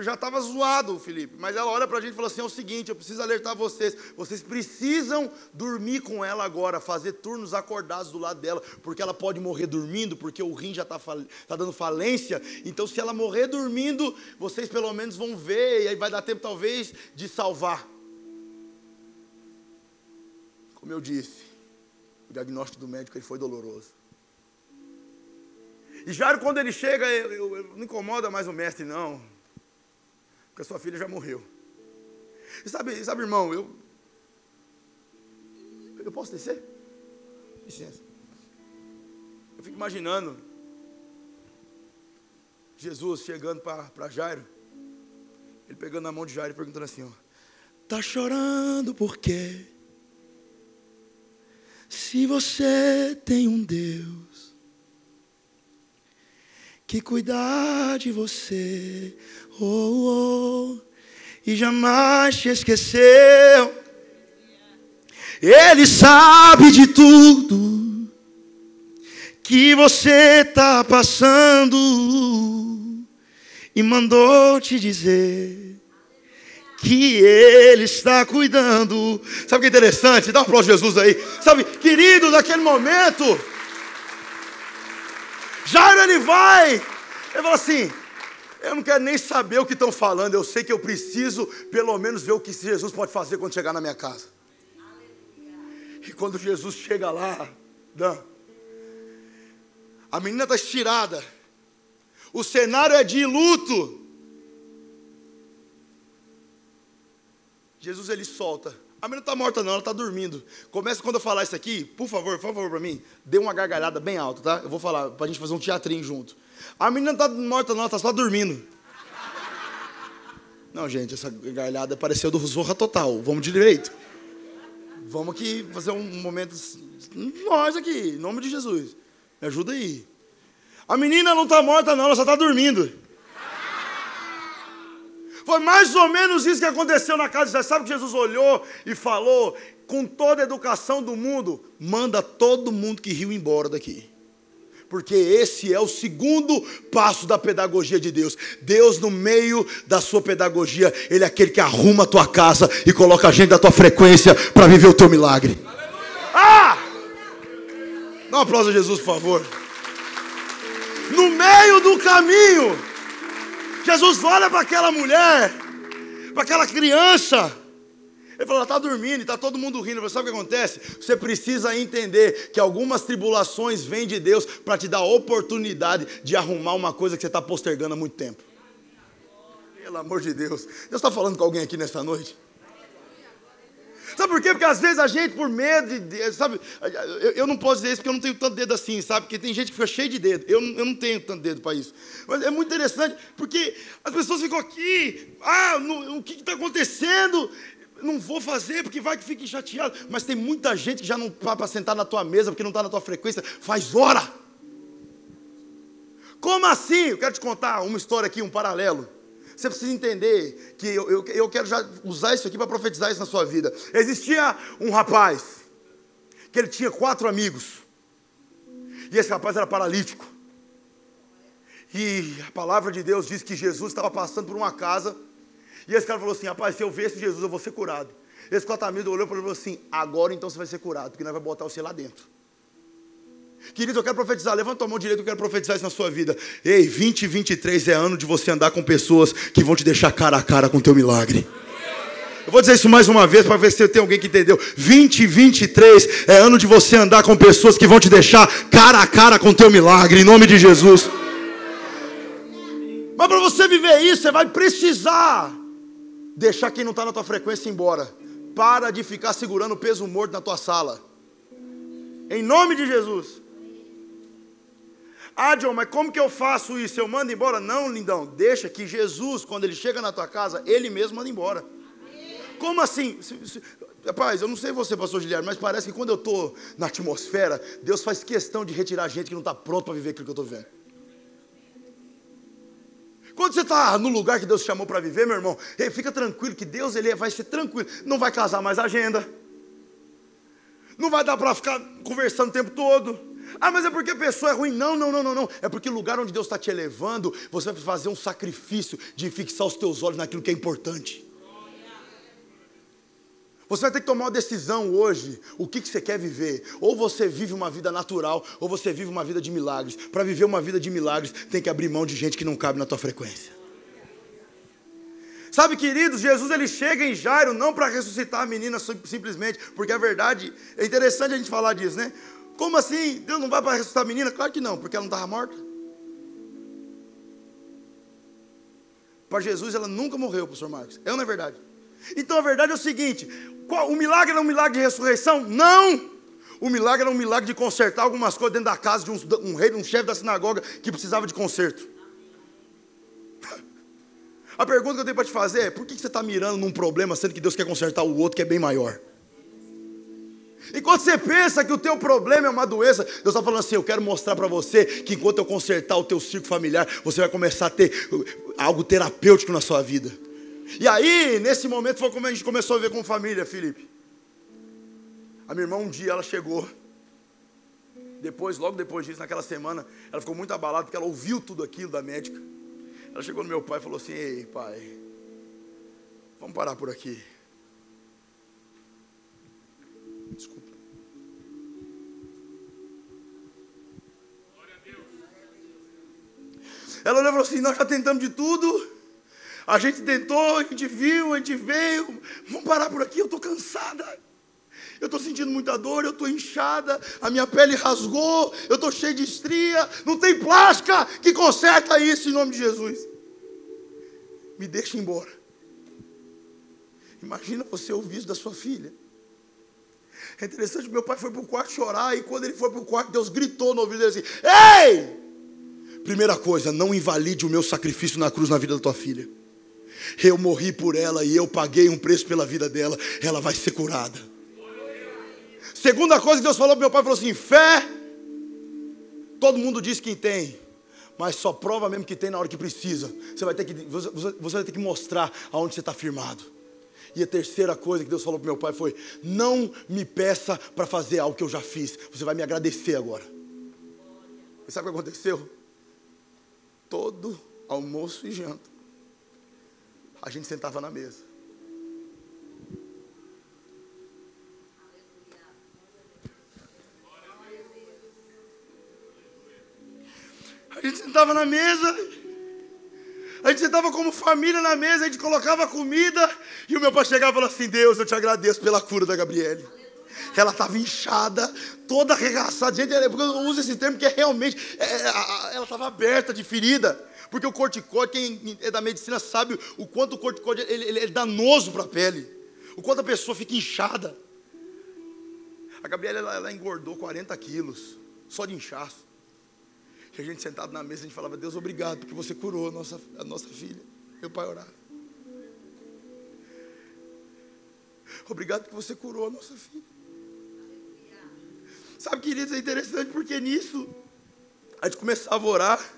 já estava zoado, Felipe, mas ela olha para a gente e fala assim: é o seguinte, eu preciso alertar vocês, vocês precisam dormir com ela agora, fazer turnos acordados do lado dela, porque ela pode morrer dormindo, porque o rim já está tá dando falência. Então, se ela morrer dormindo, vocês pelo menos vão ver, e aí vai dar tempo talvez de salvar. Como eu disse, o diagnóstico do médico ele foi doloroso. E Jairo, quando ele chega, eu, eu, eu, não incomoda mais o mestre, não. Porque a sua filha já morreu. E sabe, sabe irmão, eu. Eu posso descer? Licença. Eu fico imaginando Jesus chegando para Jairo. Ele pegando a mão de Jairo e perguntando assim: ó, Tá chorando por quê? Se você tem um Deus que cuidar de você, oh, oh, e jamais te esqueceu. Ele sabe de tudo que você está passando e mandou te dizer que Ele está cuidando. Sabe que é interessante? Dá um aplauso a Jesus aí. Sabe, querido, naquele momento Jairo ele vai. Ele fala assim: eu não quero nem saber o que estão falando, eu sei que eu preciso pelo menos ver o que Jesus pode fazer quando chegar na minha casa. E quando Jesus chega lá, Dan, a menina está estirada, o cenário é de luto. Jesus ele solta a menina está morta, não, ela está dormindo. Começa quando eu falar isso aqui, por favor, por favor, para mim, dê uma gargalhada bem alta, tá? Eu vou falar, para a gente fazer um teatrinho junto. A menina não está morta, não, ela está só dormindo. Não, gente, essa gargalhada pareceu do Zorra Total. Vamos de direito. Vamos aqui fazer um momento. Nós aqui, em nome de Jesus. Me ajuda aí. A menina não está morta, não, ela só está dormindo. Foi mais ou menos isso que aconteceu na casa de Jesus. Sabe que Jesus olhou e falou, com toda a educação do mundo, manda todo mundo que riu embora daqui porque esse é o segundo passo da pedagogia de Deus. Deus, no meio da sua pedagogia, Ele é aquele que arruma a tua casa e coloca a gente da tua frequência para viver o teu milagre. Ah! Dá um aplauso a Jesus, por favor. No meio do caminho, Jesus olha para aquela mulher, para aquela criança, ele falou, ela está dormindo está todo mundo rindo. Você sabe o que acontece? Você precisa entender que algumas tribulações vêm de Deus para te dar oportunidade de arrumar uma coisa que você está postergando há muito tempo. Pelo amor de Deus. Deus está falando com alguém aqui nesta noite? Sabe por quê? Porque às vezes a gente, por medo, de, sabe, eu, eu, não posso dizer isso porque eu não tenho tanto dedo assim, sabe? Porque tem gente que fica cheio de dedo. Eu, eu não tenho tanto dedo para isso. Mas é muito interessante, porque as pessoas ficam aqui, ah, no, o que está acontecendo? não vou fazer porque vai que fique chateado. Mas tem muita gente que já não está para sentar na tua mesa porque não está na tua frequência. Faz hora. Como assim? Eu quero te contar uma história aqui, um paralelo. Você precisa entender que eu, eu, eu quero já usar isso aqui para profetizar isso na sua vida. Existia um rapaz que ele tinha quatro amigos. E esse rapaz era paralítico. E a palavra de Deus diz que Jesus estava passando por uma casa e esse cara falou assim: rapaz, se eu ver esse Jesus, eu vou ser curado. Esse cotamento olhou para ele e falou assim: agora então você vai ser curado, porque nós vamos botar você lá dentro. Querido, eu quero profetizar, levanta a mão direita, eu quero profetizar isso na sua vida. Ei, 2023 é ano de você andar com pessoas que vão te deixar cara a cara com o teu milagre. Eu vou dizer isso mais uma vez para ver se tem alguém que entendeu. 2023 é ano de você andar com pessoas que vão te deixar cara a cara com o teu milagre, em nome de Jesus. Mas para você viver isso, você vai precisar deixar quem não está na tua frequência embora. Para de ficar segurando o peso morto na tua sala. Em nome de Jesus. Ah, John, mas como que eu faço isso? Eu mando embora? Não, lindão. Deixa que Jesus, quando ele chega na tua casa, ele mesmo manda embora. Como assim? Rapaz, eu não sei você, pastor Guilherme, mas parece que quando eu estou na atmosfera, Deus faz questão de retirar gente que não está pronto para viver aquilo que eu estou vendo. Quando você está no lugar que Deus chamou para viver, meu irmão, fica tranquilo que Deus ele vai ser tranquilo. Não vai casar mais agenda. Não vai dar para ficar conversando o tempo todo. Ah, mas é porque a pessoa é ruim. Não, não, não, não, não. É porque o lugar onde Deus está te elevando, você vai fazer um sacrifício de fixar os teus olhos naquilo que é importante. Você vai ter que tomar uma decisão hoje. O que, que você quer viver? Ou você vive uma vida natural, ou você vive uma vida de milagres. Para viver uma vida de milagres, tem que abrir mão de gente que não cabe na tua frequência. Sabe, queridos, Jesus ele chega em Jairo não para ressuscitar a menina simplesmente, porque a verdade é interessante a gente falar disso, né? Como assim? Deus não vai para ressuscitar a menina? Claro que não, porque ela não estava morta. Para Jesus ela nunca morreu, professor Marcos. É ou não é verdade? Então a verdade é o seguinte: qual, o milagre era um milagre de ressurreição? Não! O milagre era um milagre de consertar algumas coisas dentro da casa de um, um rei, um chefe da sinagoga que precisava de conserto. A pergunta que eu tenho para te fazer é: por que você está mirando num problema sendo que Deus quer consertar o outro que é bem maior? Enquanto você pensa que o teu problema é uma doença, Deus está falando assim: eu quero mostrar para você que enquanto eu consertar o teu círculo familiar, você vai começar a ter algo terapêutico na sua vida. E aí, nesse momento, foi como a gente começou a ver com família, Felipe. A minha irmã, um dia, ela chegou. Depois, logo depois disso, naquela semana, ela ficou muito abalada porque ela ouviu tudo aquilo da médica. Ela chegou no meu pai e falou assim: Ei, pai, vamos parar por aqui. Ela olhou e falou assim: Nós já tentamos de tudo. A gente tentou, a gente viu, a gente veio. Vamos parar por aqui, eu estou cansada. Eu estou sentindo muita dor, eu estou inchada, a minha pele rasgou, eu estou cheio de estria. Não tem plástica que conserta isso em nome de Jesus. Me deixa embora. Imagina você ouvir isso da sua filha. É interessante, meu pai foi para o quarto chorar, e quando ele foi para o quarto, Deus gritou no ouvido dele assim: Ei! Primeira coisa, não invalide o meu sacrifício na cruz na vida da tua filha. Eu morri por ela e eu paguei um preço pela vida dela. Ela vai ser curada. Segunda coisa que Deus falou para meu pai, falou assim: fé. Todo mundo diz que tem, mas só prova mesmo que tem na hora que precisa. Você vai ter que, você, vai ter que mostrar aonde você está firmado. E a terceira coisa que Deus falou para meu pai foi: não me peça para fazer algo que eu já fiz. Você vai me agradecer agora. E sabe o que aconteceu? Todo almoço e janta, a gente sentava na mesa. A gente sentava na mesa, a gente sentava como família na mesa, a gente colocava comida, e o meu pai chegava e falava assim: Deus, eu te agradeço pela cura da Gabriele. Ela estava inchada, toda arregaçada. Gente, é, eu uso esse termo porque realmente é, é ela estava aberta de ferida. Porque o corticóide, quem é da medicina sabe o quanto o corticóide ele, ele é danoso para a pele. O quanto a pessoa fica inchada. A Gabriela ela, ela engordou 40 quilos, só de inchaço. E a gente sentado na mesa, a gente falava, Deus, obrigado, porque você curou a nossa, a nossa filha. Meu pai orava. Obrigado porque você curou a nossa filha. Sabe, queridos, é interessante porque nisso a gente começava a orar.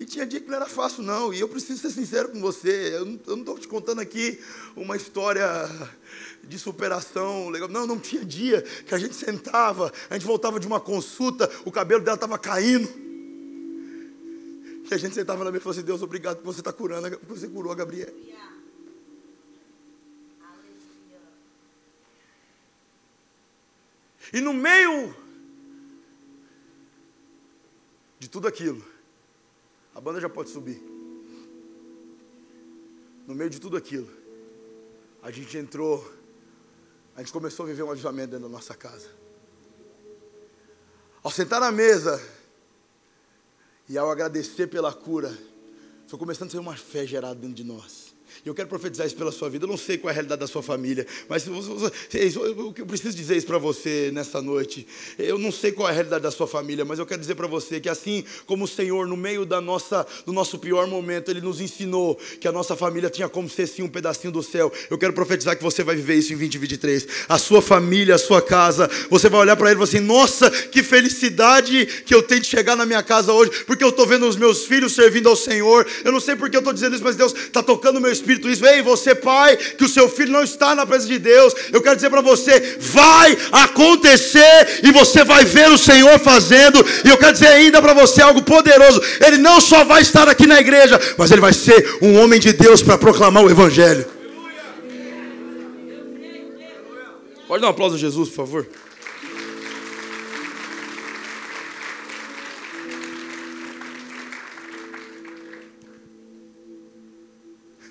E tinha dia que não era fácil, não. E eu preciso ser sincero com você. Eu não estou te contando aqui uma história de superação legal. Não, não tinha dia que a gente sentava, a gente voltava de uma consulta, o cabelo dela estava caindo. E a gente sentava na mesa e falou assim: Deus, obrigado por você estar tá curando, você curou a Gabriela. E no meio de tudo aquilo, a banda já pode subir. No meio de tudo aquilo, a gente entrou, a gente começou a viver um avivamento dentro da nossa casa. Ao sentar na mesa e ao agradecer pela cura, foi começando a ser uma fé gerada dentro de nós. E eu quero profetizar isso pela sua vida. Eu não sei qual é a realidade da sua família, mas eu preciso dizer isso para você nessa noite. Eu não sei qual é a realidade da sua família, mas eu quero dizer para você que assim como o Senhor, no meio da nossa, do nosso pior momento, Ele nos ensinou que a nossa família tinha como ser sim um pedacinho do céu. Eu quero profetizar que você vai viver isso em 2023. A sua família, a sua casa, você vai olhar para ele e falar assim: Nossa, que felicidade que eu tenho de chegar na minha casa hoje, porque eu estou vendo os meus filhos servindo ao Senhor. Eu não sei porque eu estou dizendo isso, mas Deus está tocando o meu Espírito isso. Ei, você, pai, que o seu filho não está na presença de Deus, eu quero dizer para você: vai acontecer e você vai ver o Senhor fazendo. E eu quero dizer ainda para você algo poderoso: ele não só vai estar aqui na igreja, mas ele vai ser um homem de Deus para proclamar o Evangelho. Pode dar um aplauso a Jesus, por favor.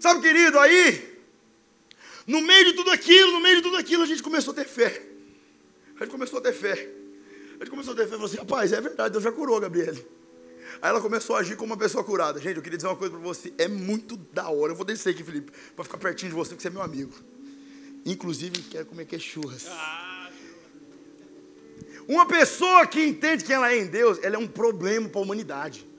Sabe, querido, aí, no meio de tudo aquilo, no meio de tudo aquilo, a gente começou a ter fé. A gente começou a ter fé. A gente começou a ter fé e falou assim: rapaz, é verdade, Deus já curou a Gabriele. Aí ela começou a agir como uma pessoa curada. Gente, eu queria dizer uma coisa para você: é muito da hora. Eu vou descer aqui, Felipe, para ficar pertinho de você, porque você é meu amigo. Inclusive, quero comer que churras. Uma pessoa que entende quem ela é em Deus, ela é um problema para a humanidade.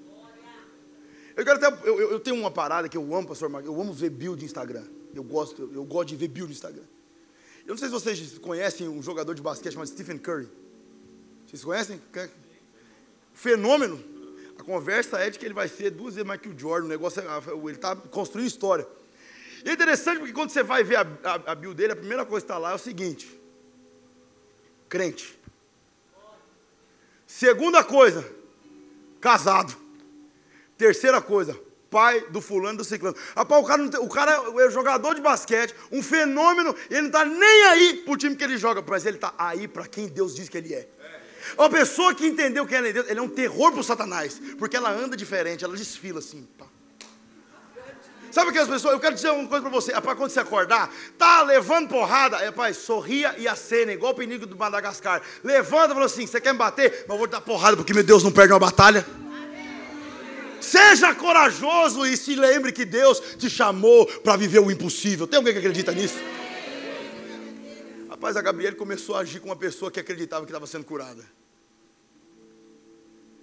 Eu, quero até, eu, eu, tenho uma parada que eu amo, pastor Marcos. Eu amo ver build no Instagram. Eu gosto, eu, eu gosto de ver build no Instagram. Eu não sei se vocês conhecem um jogador de basquete chamado Stephen Curry. Vocês conhecem? Fenômeno. A conversa é de que ele vai ser duas vezes mais que o Jordan. O negócio é, ele está construindo história. E é interessante porque quando você vai ver a, a, a build dele, a primeira coisa que está lá é o seguinte: crente. Segunda coisa, casado. Terceira coisa, pai do fulano do ciclano. Rapaz, o cara, o cara é jogador de basquete, um fenômeno, ele não está nem aí para o time que ele joga, mas ele está aí para quem Deus diz que ele é. Uma pessoa que entendeu quem ela é Deus, ele é um terror para o Satanás, porque ela anda diferente, ela desfila assim. Pá. Sabe aquelas pessoas? Eu quero dizer uma coisa para você. Rapaz, quando você acordar, tá levando porrada, é, rapaz, sorria e acena, igual o penigo do Madagascar. Levanta e fala assim: você quer me bater? Mas eu vou dar porrada, porque meu Deus não perde uma batalha. Seja corajoso e se lembre que Deus te chamou para viver o impossível. Tem alguém que acredita nisso? Rapaz, a Gabriela começou a agir com uma pessoa que acreditava que estava sendo curada.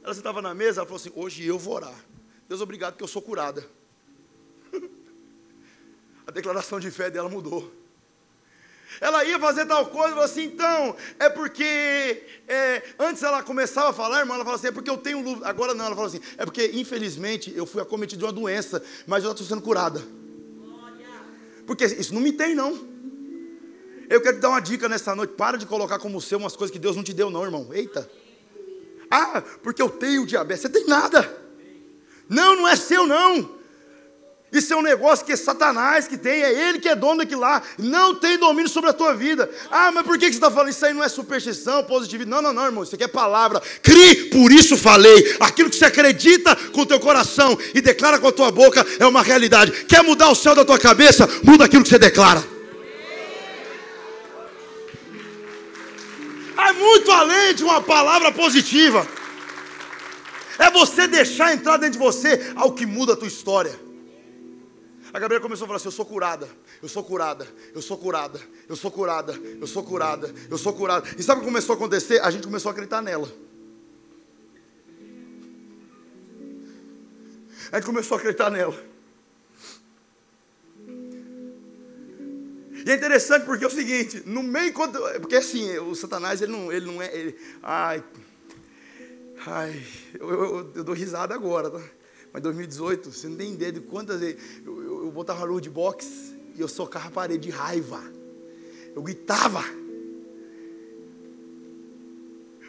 Ela estava na mesa, ela falou assim: Hoje eu vou orar. Deus, obrigado que eu sou curada. A declaração de fé dela mudou. Ela ia fazer tal coisa, falou assim, então, é porque é, antes ela começava a falar, irmã, ela falava assim, é porque eu tenho. Agora não, ela falou assim, é porque infelizmente eu fui acometido de uma doença, mas eu estou sendo curada. Porque isso não me tem, não. Eu quero te dar uma dica nessa noite. Para de colocar como seu umas coisas que Deus não te deu, não, irmão. Eita. Ah, porque eu tenho diabetes. Você tem nada. Não, não é seu, não. Isso é um negócio que é Satanás que tem, é ele que é dono daquilo lá, não tem domínio sobre a tua vida. Ah, mas por que você está falando? Isso aí não é superstição, positividade. Não, não, não, irmão, isso aqui é palavra. Crie, por isso falei. Aquilo que você acredita com o teu coração e declara com a tua boca é uma realidade. Quer mudar o céu da tua cabeça? Muda aquilo que você declara. É muito além de uma palavra positiva. É você deixar entrar dentro de você algo que muda a tua história. A Gabriela começou a falar assim: Eu sou curada, eu sou curada, eu sou curada, eu sou curada, eu sou curada, eu sou curada. E sabe o que começou a acontecer? A gente começou a acreditar nela. A gente começou a acreditar nela. E é interessante porque é o seguinte, no meio quando, porque assim, o Satanás ele não, ele não é, ele, ai, ai, eu, eu, eu dou risada agora, tá? Mas 2018, você não tem ideia de quantas vezes eu, eu, eu botava luz de boxe e eu socava a parede de raiva. Eu gritava.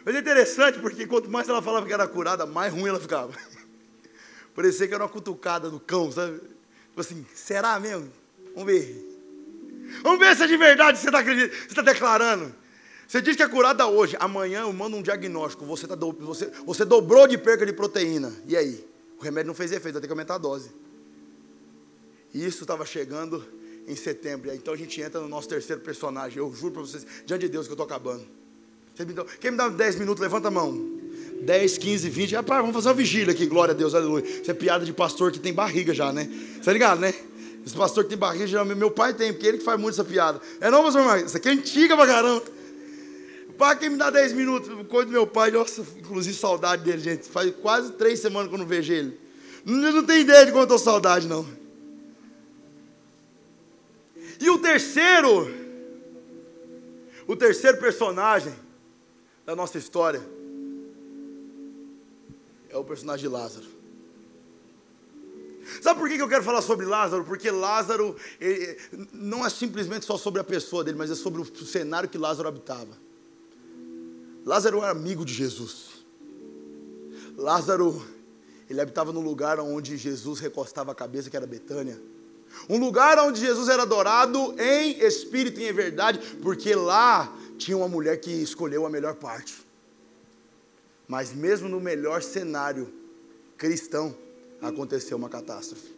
Mas é interessante porque quanto mais ela falava que era curada, mais ruim ela ficava. Parecia que era uma cutucada do cão, sabe? Tipo assim, será mesmo? Vamos ver. Vamos ver se é de verdade você está tá declarando. Você diz que é curada hoje, amanhã eu mando um diagnóstico. Você, tá do, você, você dobrou de perca de proteína. E aí? O remédio não fez efeito, vai ter que aumentar a dose. E isso estava chegando em setembro. Então a gente entra no nosso terceiro personagem. Eu juro para vocês, diante de Deus, que eu estou acabando. Quem me dá 10 minutos, levanta a mão. 10, 15, 20. Rapaz, vamos fazer uma vigília aqui, glória a Deus, aleluia. Isso é piada de pastor que tem barriga já, né? Você tá ligado, né? Esse pastor que tem barriga, geralmente meu pai tem, porque ele que faz muito essa piada. É não, pastor Marcos? Isso aqui é antiga pra caramba. Pai, quem me dá 10 minutos? Coisa do meu pai, nossa, inclusive saudade dele, gente. Faz quase três semanas que eu não vejo ele. Não, não tem ideia de quanto eu saudade, não. E o terceiro, o terceiro personagem da nossa história é o personagem de Lázaro. Sabe por que eu quero falar sobre Lázaro? Porque Lázaro ele, não é simplesmente só sobre a pessoa dele, mas é sobre o cenário que Lázaro habitava. Lázaro era amigo de Jesus. Lázaro, ele habitava num lugar onde Jesus recostava a cabeça, que era Betânia. Um lugar onde Jesus era adorado em espírito e em verdade, porque lá tinha uma mulher que escolheu a melhor parte. Mas mesmo no melhor cenário cristão, aconteceu uma catástrofe.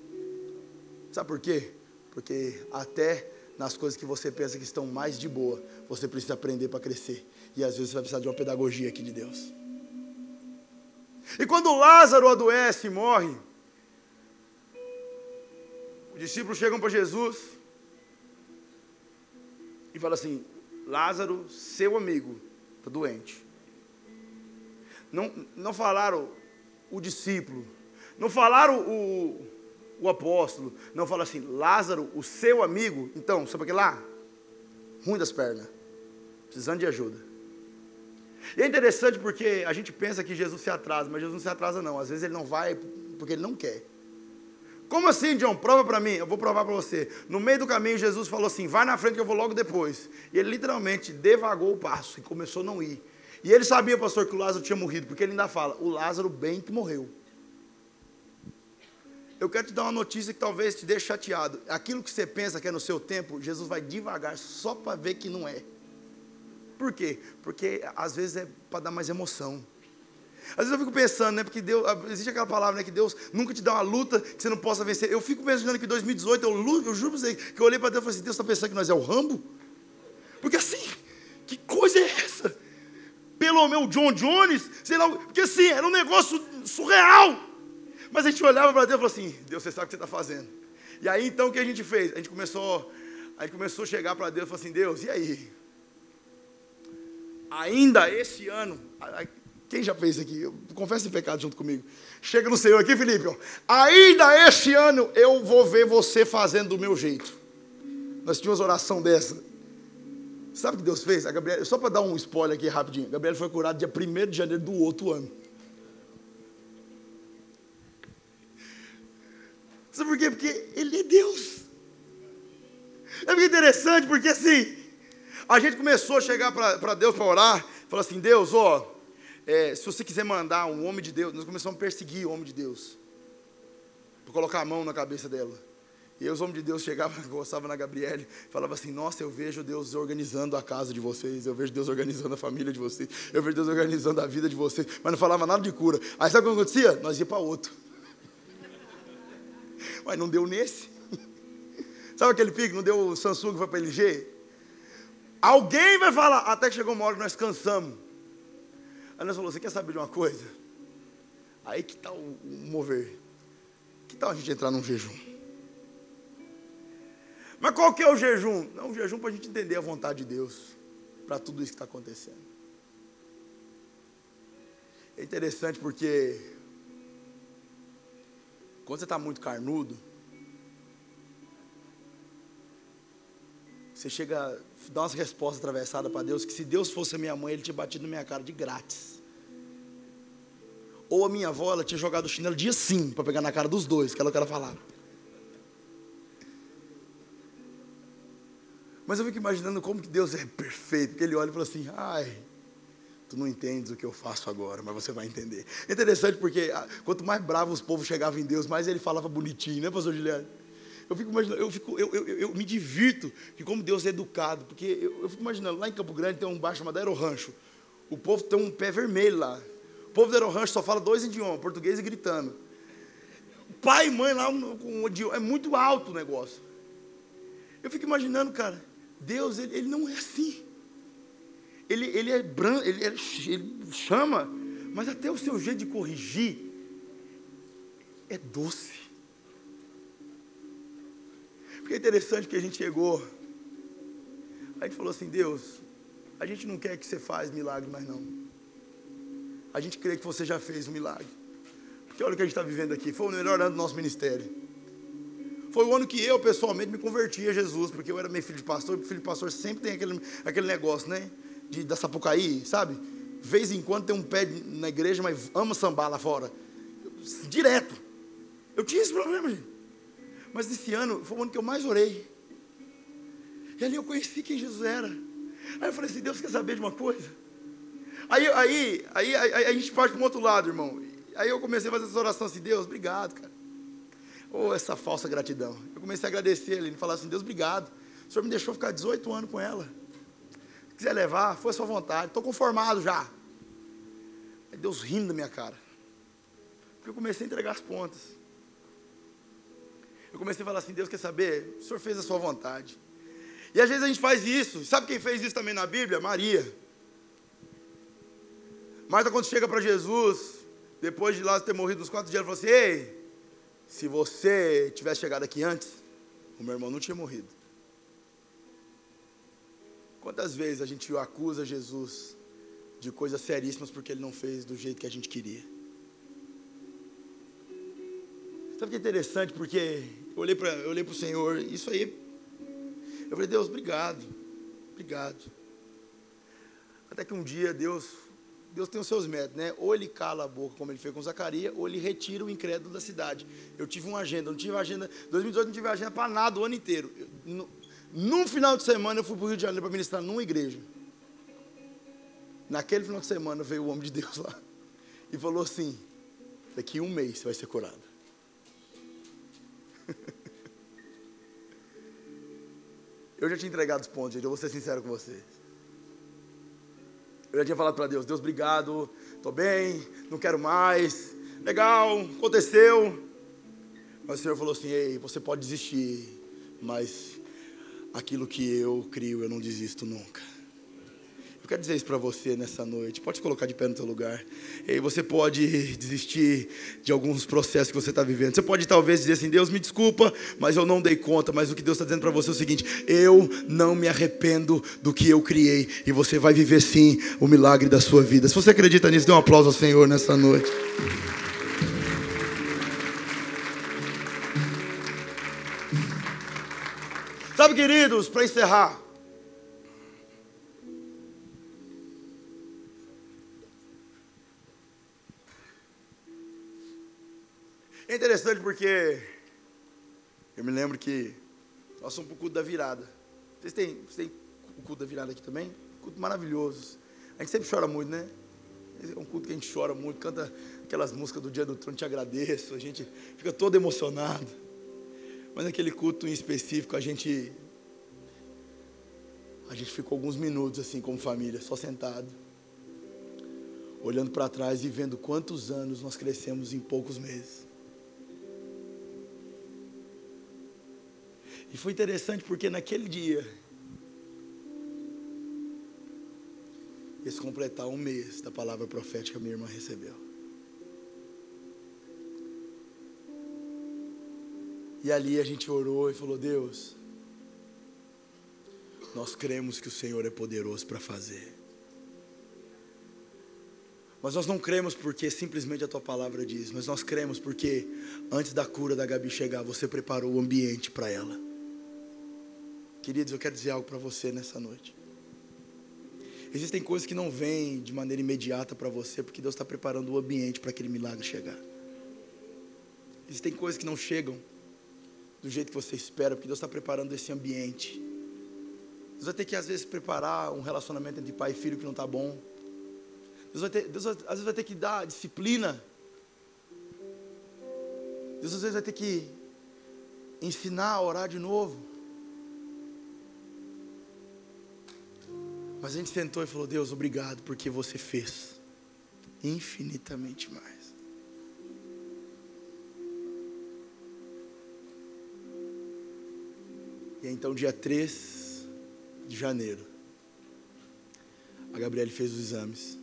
Sabe por quê? Porque até nas coisas que você pensa que estão mais de boa, você precisa aprender para crescer. E às vezes você vai precisar de uma pedagogia aqui de Deus. E quando Lázaro adoece e morre, os discípulos chegam para Jesus e falam assim: Lázaro, seu amigo, está doente. Não, não falaram o discípulo, não falaram o, o apóstolo, não falaram assim: Lázaro, o seu amigo, então, sabe o que lá? Ruim das pernas, precisando de ajuda. E é interessante porque a gente pensa que Jesus se atrasa, mas Jesus não se atrasa não. Às vezes ele não vai porque ele não quer. Como assim, John? Prova para mim. Eu vou provar para você. No meio do caminho, Jesus falou assim: vai na frente que eu vou logo depois. E ele literalmente devagou o passo e começou a não ir. E ele sabia, pastor, que o Lázaro tinha morrido, porque ele ainda fala: o Lázaro bem que morreu. Eu quero te dar uma notícia que talvez te deixe chateado. Aquilo que você pensa que é no seu tempo, Jesus vai devagar só para ver que não é. Por quê? Porque às vezes é para dar mais emoção. Às vezes eu fico pensando, né? Porque Deus, existe aquela palavra, né? Que Deus nunca te dá uma luta que você não possa vencer. Eu fico pensando que em 2018, eu, eu juro para você, que eu olhei para Deus e falei assim: Deus está pensando que nós é o Rambo? Porque assim, que coisa é essa? Pelo meu John Jones, sei lá, porque assim, era um negócio surreal. Mas a gente olhava para Deus e falou assim: Deus, você sabe o que você está fazendo. E aí então o que a gente fez? A gente começou, a gente começou a chegar para Deus e falou assim: Deus, e aí? Ainda esse ano, quem já fez aqui? Confessa em pecado junto comigo. Chega no Senhor aqui, Felipe. Ó. Ainda esse ano eu vou ver você fazendo do meu jeito. Nós tínhamos oração dessa. Sabe o que Deus fez? A Gabriela, só para dar um spoiler aqui rapidinho. A Gabriela foi curada dia 1 de janeiro do outro ano. Sabe por quê? Porque Ele é Deus. É muito interessante, porque assim, a gente começou a chegar para Deus para orar, falou assim: Deus, ó, é, se você quiser mandar um homem de Deus, nós começamos a perseguir o homem de Deus, para colocar a mão na cabeça dela. E os homens de Deus chegavam, gostavam na Gabriele, falavam assim: Nossa, eu vejo Deus organizando a casa de vocês, eu vejo Deus organizando a família de vocês, eu vejo Deus organizando a vida de vocês, mas não falava nada de cura. Aí sabe o que acontecia? Nós ia para outro. Mas não deu nesse. Sabe aquele pique? Não deu o Samsung foi para LG? Alguém vai falar, até que chegou uma hora que nós cansamos. Aí nós falamos: Você quer saber de uma coisa? Aí que tal o mover? Que tal a gente entrar num jejum? Mas qual que é o jejum? Não, o jejum para a gente entender a vontade de Deus para tudo isso que está acontecendo. É interessante porque quando você está muito carnudo, você chega dar umas respostas atravessadas para Deus que se Deus fosse a minha mãe, Ele tinha batido na minha cara de grátis. Ou a minha avó, ela tinha jogado o chinelo dia sim, para pegar na cara dos dois, que ela que ela falava. Mas eu fico imaginando como que Deus é perfeito, porque Ele olha e fala assim, ai, tu não entendes o que eu faço agora, mas você vai entender. É interessante porque ah, quanto mais bravo os povos chegavam em Deus, mais Ele falava bonitinho, né, pastor Juliano? Eu fico imaginando, eu, fico, eu, eu, eu me divirto que como Deus é educado, porque eu, eu fico imaginando, lá em Campo Grande tem um baixo chamado Aerorancho, o povo tem um pé vermelho lá, o povo do Aerorancho só fala dois idiomas, português e gritando. Pai e mãe lá, com é muito alto o negócio. Eu fico imaginando, cara, Deus, ele, ele não é assim. Ele, ele é branco, ele, ele, ele chama, mas até o seu jeito de corrigir é doce. Porque é interessante que a gente chegou, a gente falou assim, Deus, a gente não quer que você faça milagre mais não. A gente crê que você já fez um milagre. Porque olha o que a gente está vivendo aqui, foi o melhor ano do nosso ministério. Foi o ano que eu, pessoalmente, me converti a Jesus, porque eu era meio filho de pastor, e filho de pastor sempre tem aquele, aquele negócio, né? De, da Sapucaí, sabe? Vez em quando tem um pé na igreja, mas ama sambar lá fora. Direto. Eu tinha esse problema, gente. Mas esse ano foi o ano que eu mais orei. E ali eu conheci quem Jesus era. Aí eu falei assim, Deus quer saber de uma coisa? Aí, aí, aí, aí, a gente parte para um outro lado, irmão. Aí eu comecei a fazer essa oração assim, Deus, obrigado, cara. Ou oh, essa falsa gratidão. Eu comecei a agradecer ele, falar assim, Deus, obrigado. O Senhor me deixou ficar 18 anos com ela. Se quiser levar, foi a sua vontade. Estou conformado já. Aí Deus rindo da minha cara. Porque eu comecei a entregar as pontas. Eu comecei a falar assim, Deus quer saber? O Senhor fez a sua vontade. E às vezes a gente faz isso. Sabe quem fez isso também na Bíblia? Maria. Marta, quando chega para Jesus, depois de lá ter morrido uns quatro dias, ela falou assim: Ei, se você tivesse chegado aqui antes, o meu irmão não tinha morrido. Quantas vezes a gente acusa Jesus de coisas seríssimas porque ele não fez do jeito que a gente queria? Sabe o que é interessante? Porque eu olhei para o Senhor, isso aí. Eu falei, Deus, obrigado. Obrigado. Até que um dia Deus Deus tem os seus métodos, né? Ou ele cala a boca, como ele fez com Zacarias, ou ele retira o incrédulo da cidade. Eu tive uma agenda, não tive agenda, 2018 não tive agenda para nada o ano inteiro. Eu, no, num final de semana eu fui para o Rio de Janeiro para ministrar numa igreja. Naquele final de semana veio o homem de Deus lá e falou assim: daqui um mês você vai ser curado. eu já tinha entregado os pontos, gente, eu vou ser sincero com vocês. Eu já tinha falado para Deus: Deus, obrigado, estou bem, não quero mais. Legal, aconteceu. Mas o Senhor falou assim: Ei, você pode desistir, mas aquilo que eu crio, eu não desisto nunca. Eu quero dizer isso para você nessa noite. Pode colocar de pé no teu lugar. E você pode desistir de alguns processos que você está vivendo. Você pode talvez dizer assim: Deus me desculpa, mas eu não dei conta. Mas o que Deus está dizendo para você é o seguinte: eu não me arrependo do que eu criei. E você vai viver sim o milagre da sua vida. Se você acredita nisso, dê um aplauso ao Senhor nessa noite. Sabe, queridos, para encerrar. Interessante porque eu me lembro que nós somos para o culto da virada. Vocês têm, vocês têm o culto da virada aqui também? Culto maravilhoso. A gente sempre chora muito, né? É um culto que a gente chora muito, canta aquelas músicas do Dia do Trono, te agradeço, a gente fica todo emocionado. Mas naquele culto em específico, a gente a gente ficou alguns minutos assim como família, só sentado, olhando para trás e vendo quantos anos nós crescemos em poucos meses. E foi interessante porque naquele dia esse completar um mês da palavra profética que minha irmã recebeu. E ali a gente orou e falou: Deus, nós cremos que o Senhor é poderoso para fazer. Mas nós não cremos porque simplesmente a tua palavra diz, mas nós cremos porque antes da cura da Gabi chegar, você preparou o ambiente para ela. Queridos, eu quero dizer algo para você nessa noite. Existem coisas que não vêm de maneira imediata para você, porque Deus está preparando o ambiente para aquele milagre chegar. Existem coisas que não chegam do jeito que você espera, porque Deus está preparando esse ambiente. Deus vai ter que, às vezes, preparar um relacionamento entre pai e filho que não está bom. Deus, vai ter, Deus às vezes vai ter que dar disciplina. Deus às vezes vai ter que ensinar a orar de novo. Mas a gente sentou e falou: Deus, obrigado porque você fez infinitamente mais. E então, dia 3 de janeiro, a Gabriele fez os exames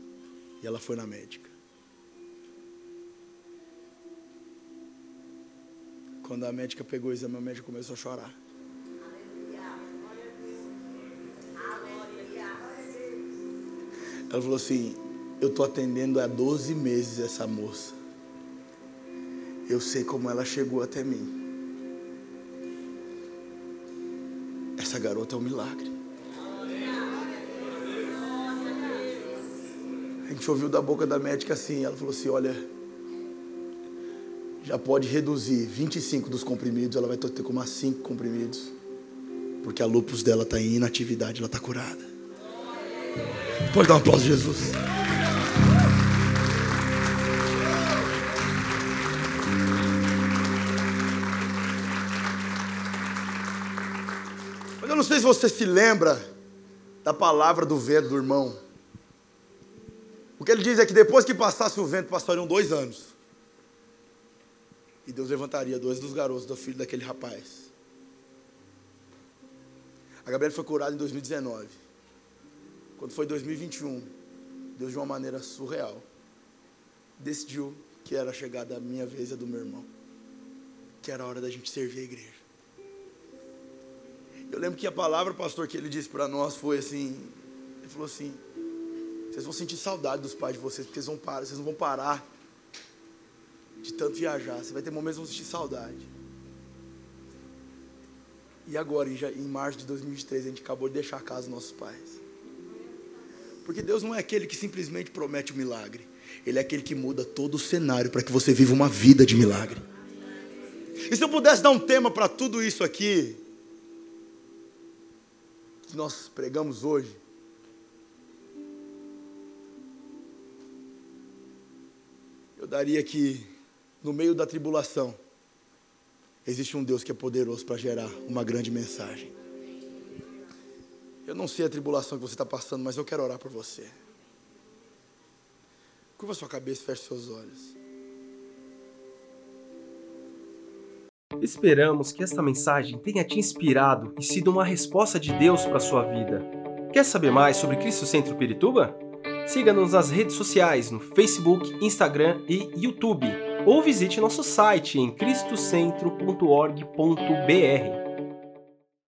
e ela foi na médica. Quando a médica pegou o exame, a médica começou a chorar. Ela falou assim: Eu estou atendendo há 12 meses essa moça. Eu sei como ela chegou até mim. Essa garota é um milagre. A gente ouviu da boca da médica assim, ela falou assim, olha, já pode reduzir 25 dos comprimidos, ela vai ter como mais 5 comprimidos. Porque a lupus dela está em inatividade, ela está curada. Pode dar um aplauso, Jesus. Mas eu não sei se você se lembra da palavra do vento do irmão. O que ele diz é que depois que passasse o vento, passariam dois anos. E Deus levantaria dois dos garotos do filho daquele rapaz. A Gabriela foi curada em 2019. Quando foi 2021, Deus de uma maneira surreal decidiu que era a chegada da minha vez e a do meu irmão. Que era a hora da gente servir a igreja. Eu lembro que a palavra, pastor, que ele disse para nós foi assim: ele falou assim, vocês vão sentir saudade dos pais de vocês, porque vocês vão parar, vocês não vão parar de tanto viajar. Você vai ter momentos que vão sentir saudade. E agora, em, em março de 2023, a gente acabou de deixar a casa dos nossos pais. Porque Deus não é aquele que simplesmente promete o um milagre. Ele é aquele que muda todo o cenário para que você viva uma vida de milagre. E se eu pudesse dar um tema para tudo isso aqui, que nós pregamos hoje, eu daria que, no meio da tribulação, existe um Deus que é poderoso para gerar uma grande mensagem. Eu não sei a tribulação que você está passando, mas eu quero orar por você. Curva sua cabeça e feche seus olhos. Esperamos que esta mensagem tenha te inspirado e sido uma resposta de Deus para a sua vida. Quer saber mais sobre Cristo Centro Pirituba? Siga-nos nas redes sociais no Facebook, Instagram e YouTube, ou visite nosso site em cristocentro.org.br.